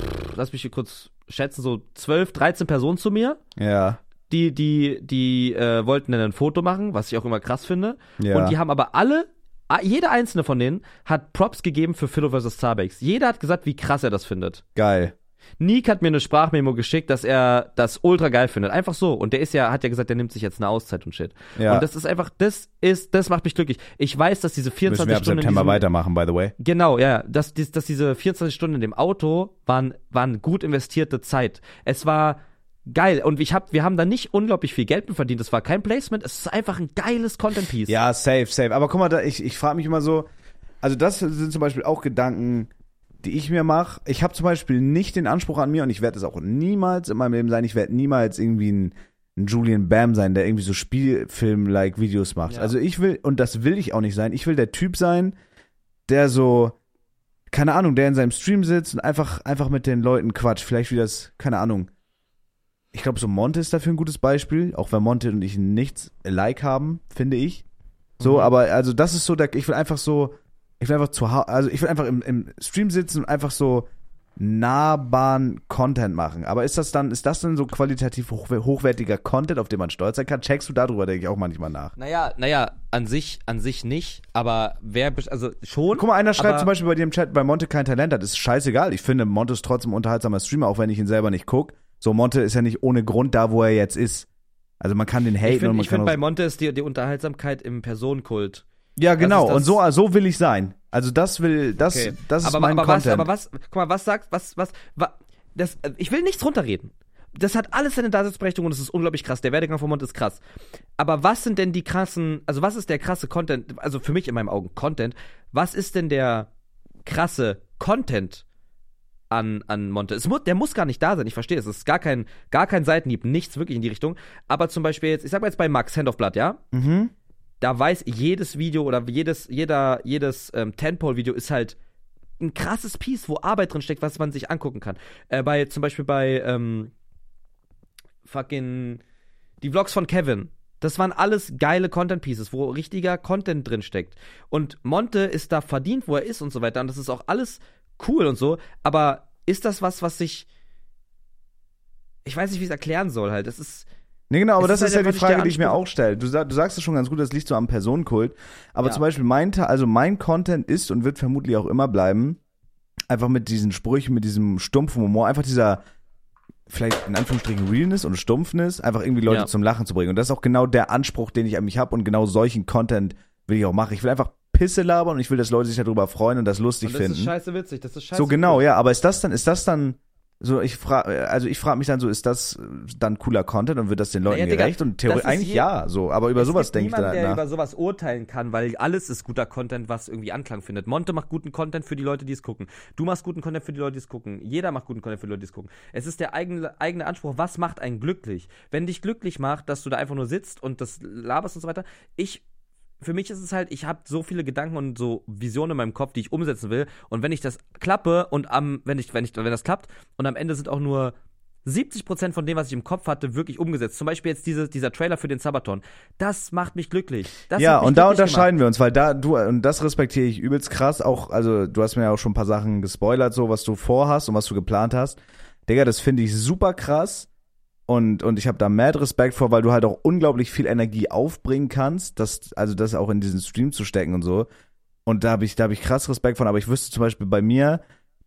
pff, lass mich hier kurz schätzen, so 12, 13 Personen zu mir Ja. Die, die, die äh, wollten dann ein Foto machen, was ich auch immer krass finde. Ja. Und die haben aber alle, ah, jeder einzelne von denen hat Props gegeben für Philo vs. Starbucks. Jeder hat gesagt, wie krass er das findet. Geil. Nick hat mir eine Sprachmemo geschickt, dass er das ultra geil findet. Einfach so. Und der ist ja, hat ja gesagt, der nimmt sich jetzt eine Auszeit und shit. Ja. Und das ist einfach, das ist, das macht mich glücklich. Ich weiß, dass diese 24 Müssen wir ab Stunden September diesem, weitermachen, by the way. Genau, ja, dass, dass diese 24 Stunden in dem Auto waren, waren gut investierte Zeit. Es war geil. Und ich hab, wir haben da nicht unglaublich viel Geld mit verdient. Das war kein Placement. Es ist einfach ein geiles Content-Piece. Ja, safe, safe. Aber guck mal, da, ich, ich frage mich immer so, also das sind zum Beispiel auch Gedanken, die ich mir mache. Ich habe zum Beispiel nicht den Anspruch an mir und ich werde es auch niemals in meinem Leben sein, ich werde niemals irgendwie ein, ein Julian Bam sein, der irgendwie so Spielfilm-like Videos macht. Ja. Also ich will, und das will ich auch nicht sein, ich will der Typ sein, der so, keine Ahnung, der in seinem Stream sitzt und einfach, einfach mit den Leuten quatscht. Vielleicht wie das, keine Ahnung. Ich glaube, so Monte ist dafür ein gutes Beispiel, auch wenn Monte und ich nichts alike haben, finde ich. So, Mhm. aber also das ist so, der, ich will einfach so, ich will einfach zu Hause, also ich will einfach im, im Stream sitzen und einfach so nahbaren Content machen. Aber ist das dann, ist das dann so qualitativ hoch, hochwertiger Content, auf den man stolz sein kann? Checkst du darüber, denke ich, auch manchmal nach. Naja, naja, an sich, an sich nicht, aber wer, also schon. Guck mal, einer schreibt zum Beispiel bei dir im Chat, bei Monte kein Talent hat. Ist scheißegal. Ich finde, Monte ist trotzdem unterhaltsamer Streamer, auch wenn ich ihn selber nicht guck. So, Monte ist ja nicht ohne Grund da, wo er jetzt ist. Also man kann den haten Ich finde, find, bei Monte ist die, die Unterhaltsamkeit im Personenkult. Ja, genau. und so, so will ich sein. Also das will, das, Okay. das ist aber, mein aber was, Content. aber was, guck mal, was sagt, was, was, wa, das, ich will nichts runterreden. Das hat alles seine Daseinsberechtigung und es ist unglaublich krass. Der Werdegang von Monte ist krass. Aber was sind denn die krassen, also was ist der krasse Content, also für mich in meinen Augen Content, was ist denn der krasse Content an, an Monte? Es muss, der muss gar nicht da sein, ich verstehe es. Es ist gar kein, gar kein Seitenhieb, nichts wirklich in die Richtung. Aber zum Beispiel jetzt, ich sag mal jetzt bei Max, Hand of Blood, ja? mhm. da weiß jedes Video oder jedes, jeder, jedes ähm, Tentpole-Video ist halt ein krasses Piece, wo Arbeit drin steckt, was man sich angucken kann. Äh, bei, zum Beispiel bei, ähm, fucking, die Vlogs von Kevin. Das waren alles geile Content Pieces, wo richtiger Content drin steckt. Und Monte ist da verdient, wo er ist und so weiter. Und das ist auch alles cool und so. Aber ist das was, was sich, ich weiß nicht, wie ich es erklären soll halt. Das ist, Nee, genau, aber das ist halt ja die Frage, die ich mir auch stelle. Du, du sagst es schon ganz gut, das liegt so am Personenkult. Aber Ja. zum Beispiel mein, also mein Content ist und wird vermutlich auch immer bleiben, einfach mit diesen Sprüchen, mit diesem stumpfen Humor, einfach dieser, vielleicht in Anführungsstrichen Realness und Stumpfness, einfach irgendwie Leute Ja. zum Lachen zu bringen. Und das ist auch genau der Anspruch, den ich an mich habe und genau solchen Content will ich auch machen. Ich will einfach Pisse labern und ich will, dass Leute sich darüber freuen und das lustig und das finden. ist scheiße witzig. Das ist scheiße So genau, cool. ja, aber ist das dann, ist das dann so, ich frage, also ich frage mich dann so, ist das dann cooler Content und wird das den Leuten Digga, gerecht? Und das theoretisch eigentlich ja, so, aber über sowas denke ich niemand, dann der halt über nach. sowas urteilen kann, weil alles ist guter Content, was irgendwie Anklang findet. Monte macht guten Content für die Leute, die es gucken. Du machst guten Content für die Leute, die es gucken. Jeder macht guten Content für die Leute, die es gucken. Es ist der eigene, eigene Anspruch, was macht einen glücklich? Wenn dich glücklich macht, dass du da einfach nur sitzt und das laberst und so weiter. Ich für mich ist es halt, ich habe so viele Gedanken und so Visionen in meinem Kopf, die ich umsetzen will. Und wenn ich das klappe und am, wenn ich, wenn ich, wenn das klappt und am Ende sind auch nur 70% von dem, was ich im Kopf hatte, wirklich umgesetzt. Zum Beispiel jetzt diese, dieser Trailer für den Sabaton. Das macht mich glücklich. Das ja, mich und da glücklich unterscheiden wir uns, weil da du und das respektiere ich übelst krass. Auch, also du hast mir ja auch schon ein paar Sachen gespoilert, so was du vorhast und was du geplant hast. Digga, das finde ich super krass. Und, und ich habe da mad Respekt vor, weil du halt auch unglaublich viel Energie aufbringen kannst, das, also das auch in diesen Stream zu stecken und so. Und da habe ich, da habe ich krass Respekt von. Aber ich wüsste zum Beispiel bei mir,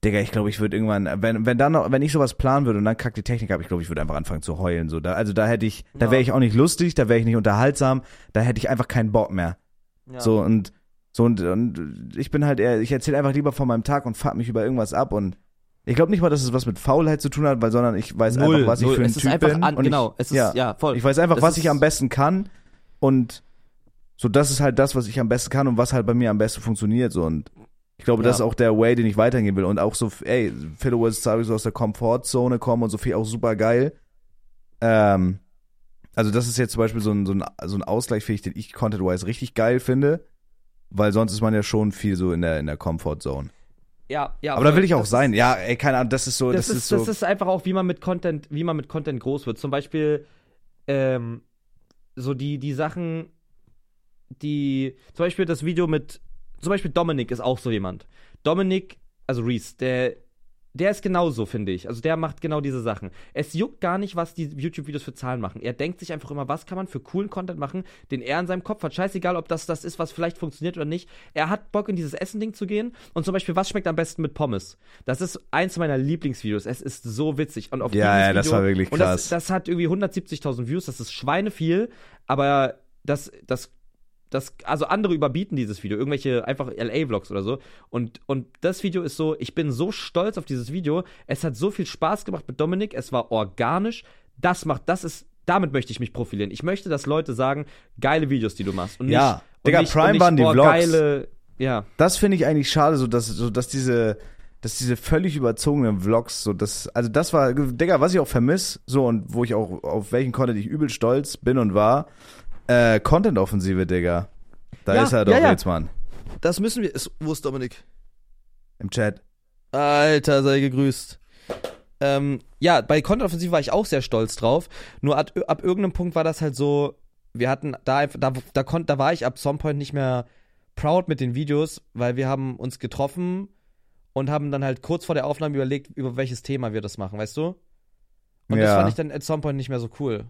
Digga, ich glaube, ich würde irgendwann, wenn, wenn dann noch, wenn ich sowas planen würde und dann kackt die Technik ab, ich glaube, ich würde einfach anfangen zu heulen. So, da, also da hätte ich, da wäre ich auch nicht lustig, da wäre ich nicht unterhaltsam, da hätte ich einfach keinen Bock mehr. gemacht. So und so und, und ich bin halt eher, ich erzähle einfach lieber von meinem Tag und fuck mich über irgendwas ab und ich glaube nicht mal, dass es was mit Faulheit zu tun hat, weil sondern ich weiß Null, einfach, was ich null. für ein Typ bin an- genau, ich, es ist- ja, voll. Ich weiß einfach, Das was ich am besten kann und so das ist halt das, was ich am besten kann und was halt bei mir am besten funktioniert so und ich glaube, das ist Ja. auch der Way, den ich weitergehen will und auch so, ey, Philo was so aus der Komfortzone kommen und so viel auch super geil. Ähm, also das ist jetzt zum Beispiel so ein, so ein, so ein Ausgleich, finde ich, den ich Content-wise richtig geil finde, weil sonst ist man ja schon viel so in der, in der Comfort-Zone. Ja, ja. Aber da will ich auch sein. Ja, ey, keine Ahnung, das ist so, das, das, ist, so. das ist einfach auch, wie man mit Content, wie man mit Content groß wird. Zum Beispiel, ähm, so die, die Sachen, die, zum Beispiel das Video mit, zum Beispiel Dominik ist auch so jemand. Dominik, also Reese, der, der ist genauso, finde ich. Also der macht genau diese Sachen. Es juckt gar nicht, was die YouTube-Videos für Zahlen machen. Er denkt sich einfach immer, was kann man für coolen Content machen, den er in seinem Kopf hat. Scheißegal, ob das das ist, was vielleicht funktioniert oder nicht. Er hat Bock, in dieses Essen-Ding zu gehen. Und zum Beispiel, was schmeckt am besten mit Pommes? Das ist eins meiner Lieblingsvideos. Es ist so witzig. Und auf Ja, dieses ja, das Video, war wirklich Und krass. das, das hat irgendwie 170.000 Views. Das ist schweineviel. Aber das, das das, also andere überbieten dieses Video, irgendwelche einfach LA-Vlogs oder so. Und, und das Video ist so, ich bin so stolz auf dieses Video. Es hat so viel Spaß gemacht mit Dominik, es war organisch. das macht, das ist, damit möchte ich mich profilieren. Ich möchte, dass Leute sagen, geile Videos, die du machst. Und Ja. nicht, Digga, und nicht, Prime und nicht, waren die boah, Vlogs. geile, ja. Das finde ich eigentlich schade, so dass, so dass diese, dass diese völlig überzogenen Vlogs, so das, also das war, Digga, was ich auch vermiss, so und wo ich auch auf welchen Content ich übel stolz bin und war, äh, Content-Offensive, Digga. Da Ja, ist er doch ja, ja. jetzt, Mann. Das müssen wir. Ist, wo ist Dominik? Im Chat. Alter, sei gegrüßt. Ähm, ja, bei Content Offensive war ich auch sehr stolz drauf. Nur ab, ab irgendeinem Punkt war das halt so, wir hatten da einfach, da, da, konnt, da war ich ab some point nicht mehr proud mit den Videos, weil wir haben uns getroffen und haben dann halt kurz vor der Aufnahme überlegt, über welches Thema wir das machen, weißt du? Und das Ja. fand ich dann at some point nicht mehr so cool.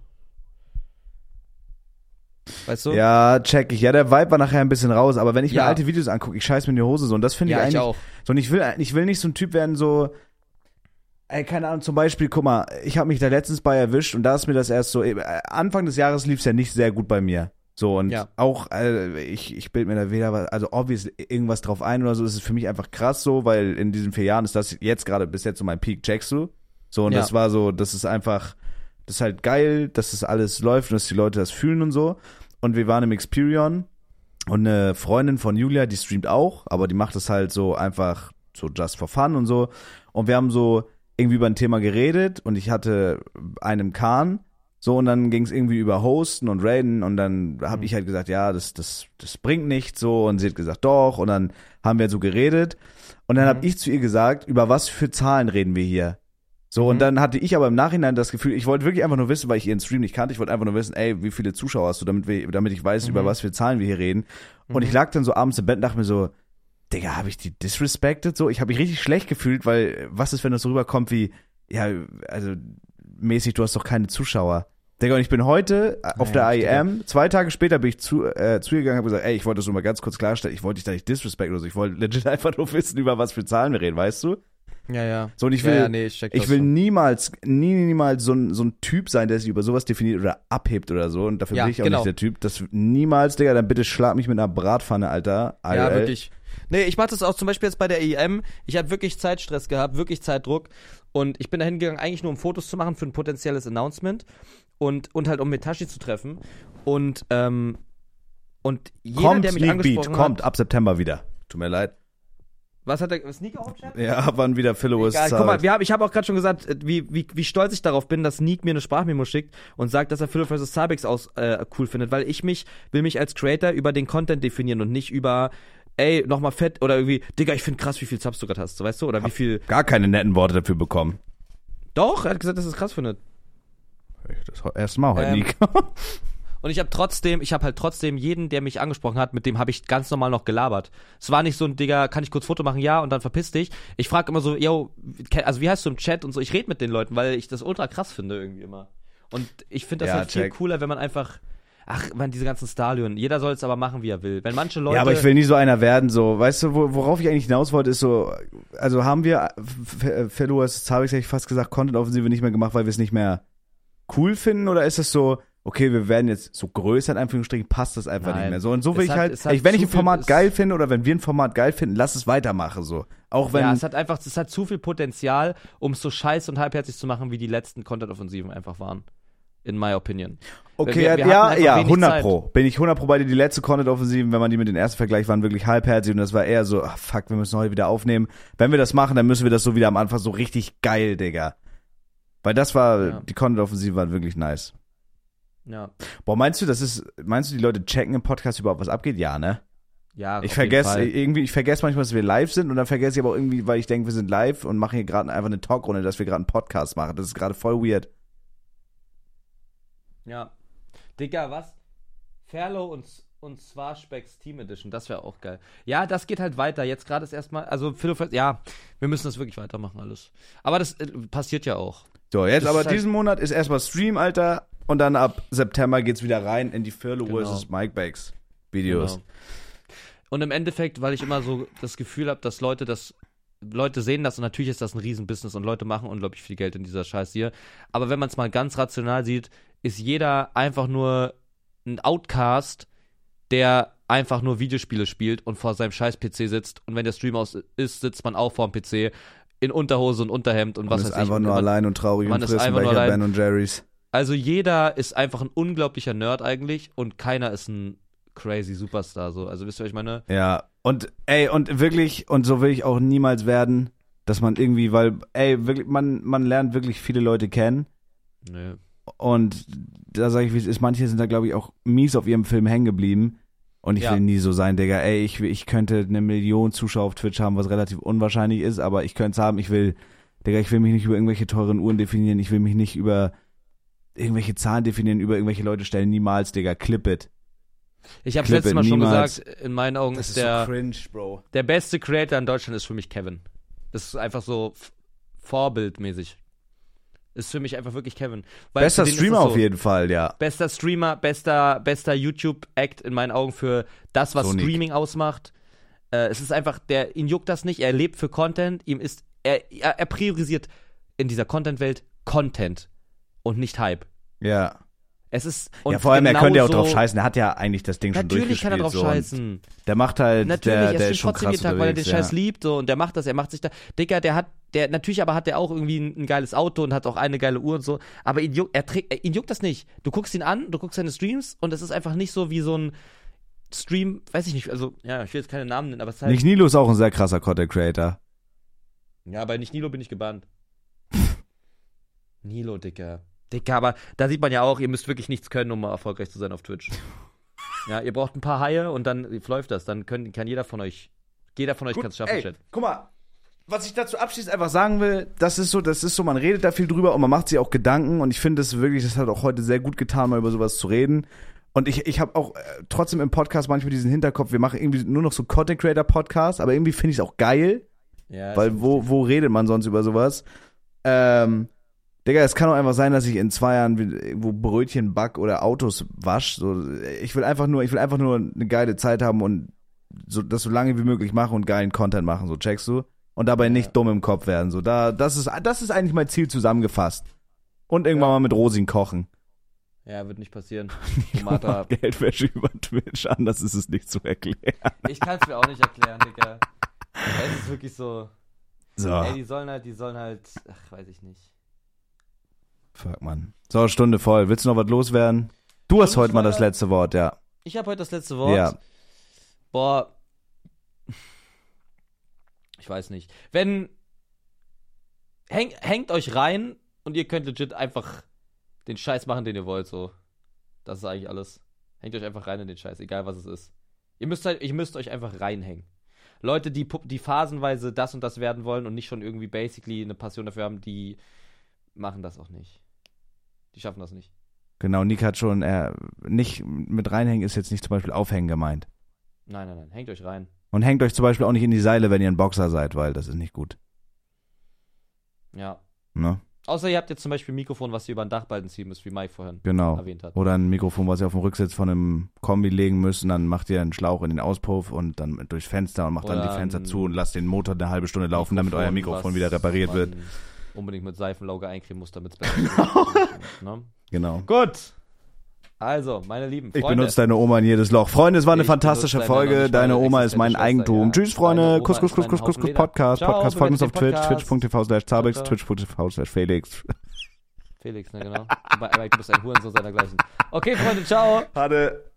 Weißt du? Ja, check ich. Ja, der Vibe war nachher ein bisschen raus, aber wenn ich mir Ja. alte Videos angucke, ich scheiß mir in die Hose so und das finde ich ja eigentlich ich auch. So, und ich will, ich will nicht so ein Typ werden, so, ey, keine Ahnung, zum Beispiel, guck mal, ich habe mich da letztens bei erwischt und da ist mir das erst so, äh, Anfang des Jahres lief es ja nicht sehr gut bei mir. So, und Ja. auch, äh, ich, ich bild mir da weder, was- also obvious irgendwas drauf ein oder so, das ist für mich einfach krass so, weil in diesen vier Jahren ist das jetzt gerade bis jetzt so mein Peak, checkst du? So, und Ja. das war so, das ist einfach, das ist halt geil, dass das alles läuft und dass die Leute das fühlen und so. Und wir waren im Experion und eine Freundin von Julia, die streamt auch, aber die macht das halt so einfach so just for fun und so. Und wir haben so irgendwie über ein Thema geredet und ich hatte einen Kahn, so und dann ging es irgendwie über Hosten und Raiden und dann habe ich halt gesagt, ja, das, das, das bringt nichts so und sie hat gesagt, doch und dann haben wir so geredet und dann Mhm. habe ich zu ihr gesagt, über was für Zahlen reden wir hier? So, und Mhm. dann hatte ich aber im Nachhinein das Gefühl, ich wollte wirklich einfach nur wissen, weil ich ihren Stream nicht kannte, ich wollte einfach nur wissen, ey, wie viele Zuschauer hast du, damit, wir, damit ich weiß, über Mhm. was für Zahlen wir hier reden. Und ich lag dann so abends im Bett und dachte mir so, Digga, habe ich die disrespected? So, ich habe mich richtig schlecht gefühlt, weil was ist, wenn das so rüberkommt wie, ja, also mäßig, du hast doch keine Zuschauer. Digga, und ich bin heute äh, auf Ja, der IEM, zwei Tage später bin ich zu, äh, zu ihr gegangen und habe gesagt, ey, ich wollte das nur mal ganz kurz klarstellen, ich wollte dich da nicht disrespecten oder so, ich wollte legit einfach nur wissen, über was für Zahlen wir reden, weißt du? Ja, ja. So, und ich ja, will, ja, nee, ich ich will niemals, nie, niemals so ein, so ein Typ sein, der sich über sowas definiert oder abhebt oder so. Und dafür Ja, bin ich auch genau. nicht der Typ. Das niemals, Digga, dann bitte schlag mich mit einer Bratpfanne, Alter. Ja, IRL. wirklich. Nee, ich mach das auch zum Beispiel jetzt bei der EM. Ich habe wirklich Zeitstress gehabt, wirklich Zeitdruck. Und ich bin da hingegangen, eigentlich nur um Fotos zu machen für ein potenzielles Announcement. Und, und halt um Metashi zu treffen. Und, ähm, und jeder, Kommt, der mich Sneak angesprochen Beat, kommt hat. ab September wieder. Tut mir leid. Was hat der Sneaker auf Chat? Ja, wann wieder Philo ist. Egal, guck mal, wir haben, ich habe auch gerade schon gesagt, äh, wie, wie, wie stolz ich darauf bin, dass Neek mir eine Sprachmemo schickt und sagt, dass er Philo vs. Cybex aus äh, cool findet, weil ich mich will mich als Creator über den Content definieren und nicht über ey, nochmal fett oder irgendwie, Digga, ich find krass, wie viel Subs du gerade hast, weißt du, oder wie viel. Gar keine netten Worte dafür bekommen. Doch, er hat gesagt, dass er es krass findet. Das erste Mal heute, Ähm. Und ich habe trotzdem, ich habe halt trotzdem jeden, der mich angesprochen hat, mit dem habe ich ganz normal noch gelabert. Es war nicht so ein Digga, kann ich kurz Foto machen, ja, und dann verpiss dich. Ich frage immer so, yo, also wie heißt du im Chat und so. Ich rede mit den Leuten, weil ich das ultra krass finde irgendwie immer. Und ich finde das Ja, halt viel check. cooler, wenn man einfach, ach, man, diese ganzen Stallion, jeder soll es aber machen, wie er will. Wenn manche Leute. Ja, aber ich will nie so einer werden, so, weißt du, wo, worauf ich eigentlich hinaus wollte, ist so, also haben wir, Fellow das habe ich hätte ich fast gesagt, Content-Offensive nicht mehr gemacht, weil wir es nicht mehr cool finden, oder ist es so, okay, wir werden jetzt so größer, in Anführungsstrichen, passt das einfach Nein. nicht mehr so. Und so will Es ich hat- halt, ich, wenn ich ein Format viel- geil finde oder wenn wir ein Format geil finden, lass es weitermachen, so. Auch wenn, ja, es hat einfach, es hat zu viel Potenzial, um es so scheiß und halbherzig zu machen, wie die letzten Content-Offensiven einfach waren. In my opinion. Okay, Wir- wir ja, ja, wenig 100 Zeit. pro. Bin ich 100 pro bei dir. Die letzte Content-Offensiven, wenn man die mit den ersten vergleicht, waren wirklich halbherzig und das war eher so, ach, fuck, wir müssen heute wieder aufnehmen. Wenn wir das machen, dann müssen wir das so wieder am Anfang so richtig geil, Digga. Weil das war, Ja. die Content-Offensiven waren wirklich nice. Ja. Boah, meinst du, das ist, meinst du, die Leute checken im Podcast überhaupt, was abgeht? Ja, ne? Ja, Ich vergesse irgendwie, ich vergesse manchmal, dass wir live sind und dann vergesse ich aber auch irgendwie, weil ich denke, wir sind live und machen hier gerade einfach eine Talkrunde, dass wir gerade einen Podcast machen. Das ist gerade voll weird. Ja. Digga, was? Fairlow und, und Swarspecks Team Edition, das wäre auch geil. Ja, das geht halt weiter. Jetzt gerade ist erstmal, also ja, wir müssen das wirklich weitermachen, alles. Aber das äh, passiert ja auch. So, jetzt Das aber halt- diesen Monat ist erstmal Stream, Alter. Und dann ab September geht's wieder rein in die Firlo Genau. vs. Mike Bakes Videos. Genau. Und im Endeffekt, weil ich immer so das Gefühl habe, dass Leute das Leute sehen das und natürlich ist das ein Riesenbusiness und Leute machen unglaublich viel Geld in dieser Scheiß hier. Aber wenn man es mal ganz rational sieht, ist jeder einfach nur ein Outcast, der einfach nur Videospiele spielt und vor seinem scheiß PC sitzt. Und wenn der Stream aus ist, sitzt man auch vor dem PC in Unterhose und Unterhemd und Und was ist weiß ich. einfach Und nur man- allein und traurig man und ist einfach nur allein. Ben und Jerry's. Also jeder ist einfach ein unglaublicher Nerd eigentlich und keiner ist ein crazy Superstar so. Also wisst ihr, was ich meine? Ja, und ey, und wirklich, und so will ich auch niemals werden, dass man irgendwie, weil, ey, wirklich, man, man lernt wirklich viele Leute kennen. Nö. Und da sage ich, wie es ist, manche sind da, glaube ich, auch mies auf ihrem Film hängen geblieben. Und ich Ja. will nie so sein, Digga. Ey, ich, ich könnte eine Million Zuschauer auf Twitch haben, was relativ unwahrscheinlich ist, aber ich könnte es haben. Ich will, Digga, ich will mich nicht über irgendwelche teuren Uhren definieren. Ich will mich nicht über irgendwelche Zahlen definieren, über irgendwelche Leute stellen. Niemals, Digga. Clip it. Ich habe Clip letztes Mal schon niemals. gesagt, in meinen Augen ist, der cringe, Bro. der beste Creator in Deutschland ist für mich Kevin. Das ist einfach so vorbildmäßig. Ist für mich einfach wirklich Kevin. Weil Bester Streamer so, auf jeden Fall, ja. Bester Streamer, bester, bester YouTube-Act in meinen Augen für das, was Sonic. Streaming ausmacht. Äh, es ist einfach, der, ihn juckt das nicht, er lebt für Content, ihm ist, er, er, er priorisiert in dieser Content-Welt Content und nicht Hype. Ja. Es ist, und ja, vor allem, er könnte ja auch drauf scheißen. Er hat ja eigentlich das Ding schon Natürlich kann er durchgespielt. drauf so, scheißen. Der macht halt, Natürlich, der, er der ist streamt schon trotzdem jeden Tag, weil er den unterwegs, Scheiß ja. liebt so, und der macht das, er macht sich da, Digga, der hat, der, natürlich aber hat der auch irgendwie ein, ein geiles Auto und hat auch eine geile Uhr und so, aber ihn, juck, er trägt, ihn juckt das nicht. Du guckst ihn an, du guckst seine Streams und es ist einfach nicht so wie so ein Stream, weiß ich nicht, also, ja, ich will jetzt keine Namen nennen, aber es ist halt, Nicht Nilo ist auch ein sehr krasser Content Creator. ja, bei nicht Nilo bin ich gebannt. Nilo, Digga. Digga, aber da sieht man ja auch, ihr müsst wirklich nichts können, um mal erfolgreich zu sein auf Twitch. ja, ihr braucht ein paar Haie und dann läuft das, dann können, kann jeder von euch, jeder von euch kann es schaffen, ey, Chat. guck mal, was ich dazu abschließend einfach sagen will, das ist so, das ist so, man redet da viel drüber und man macht sich auch Gedanken und ich finde es wirklich, das hat auch heute sehr gut getan, mal über sowas zu reden. Und ich, ich habe auch äh, trotzdem im Podcast manchmal diesen Hinterkopf, wir machen irgendwie nur noch so Content Creator Podcasts, aber irgendwie finde ich es auch geil, Ja, weil wo, wo redet man sonst über sowas? Ähm, Digga, es kann auch einfach sein, dass ich in zwei Jahren irgendwo Brötchen back oder Autos wasch. So, ich will einfach nur, ich will einfach nur eine geile Zeit haben und so, das so lange wie möglich machen und geilen Content machen, so checkst du? Und dabei nicht dumm im Kopf werden. So, da, das ist, das ist eigentlich mein Ziel zusammengefasst. Und irgendwann mal mit Rosin kochen. Ja, wird nicht passieren. Tomata. Geldwäsche über Twitch, anders ist es nicht zu erklären. Ich kann es mir auch nicht erklären, Digga. Es ist wirklich so. So, Ey, die sollen halt, die sollen halt. Ach, weiß ich nicht. Fuck man. So, Stunde voll. Willst du noch was loswerden? Du hast Stunde heute mal das letzte Wort, ja. Ich habe heute das letzte Wort. Ja. Boah. Ich weiß nicht. Wenn. Häng, hängt euch rein und ihr könnt legit einfach den Scheiß machen, den ihr wollt, so. Das ist eigentlich alles. Hängt euch einfach rein in den Scheiß, egal was es ist. Ihr müsst halt, ihr müsst euch einfach reinhängen. Leute, die, die phasenweise das und das werden wollen und nicht schon irgendwie basically eine Passion dafür haben, die machen das auch nicht. Die schaffen das nicht. Genau, Nick hat schon, äh, nicht mit reinhängen ist jetzt nicht zum Beispiel aufhängen gemeint. Nein, nein, nein. Hängt euch rein. Und hängt euch zum Beispiel auch nicht in die Seile, wenn ihr ein Boxer seid, weil das ist nicht gut. Ja. Ne? Außer ihr habt jetzt zum Beispiel ein Mikrofon, was ihr über den Dachbalken ziehen müsst, wie Mike vorhin Genau. erwähnt hat. Oder ein Mikrofon, was ihr auf dem Rücksitz von einem Kombi legen müsst und dann macht ihr einen Schlauch in den Auspuff und dann durchs Fenster und macht dann Oder die Fenster zu und lasst den Motor eine halbe Stunde laufen, damit euer Mikrofon wieder repariert wird. Unbedingt mit Seifenlauge eincremen muss, damit es besser wird. ne? Genau. Gut. Also, meine lieben Ich Freunde. benutze deine Oma in jedes Loch. Freunde, es war eine Ich fantastische Folge. Deine Oma ist mein Eigentum. Ja. Tschüss, Freunde. Kuss, Kuss, Kuss, Kuss, Kuss, Kuss. Podcast. Ciao, Podcast folgt uns auf Twitch, twitch.tv slash Zabex, twitch.tv slash Felix. Felix, ne, genau. Aber, aber du bist ein Hurensohn seinergleichen. Okay, Freunde, ciao. Hatte.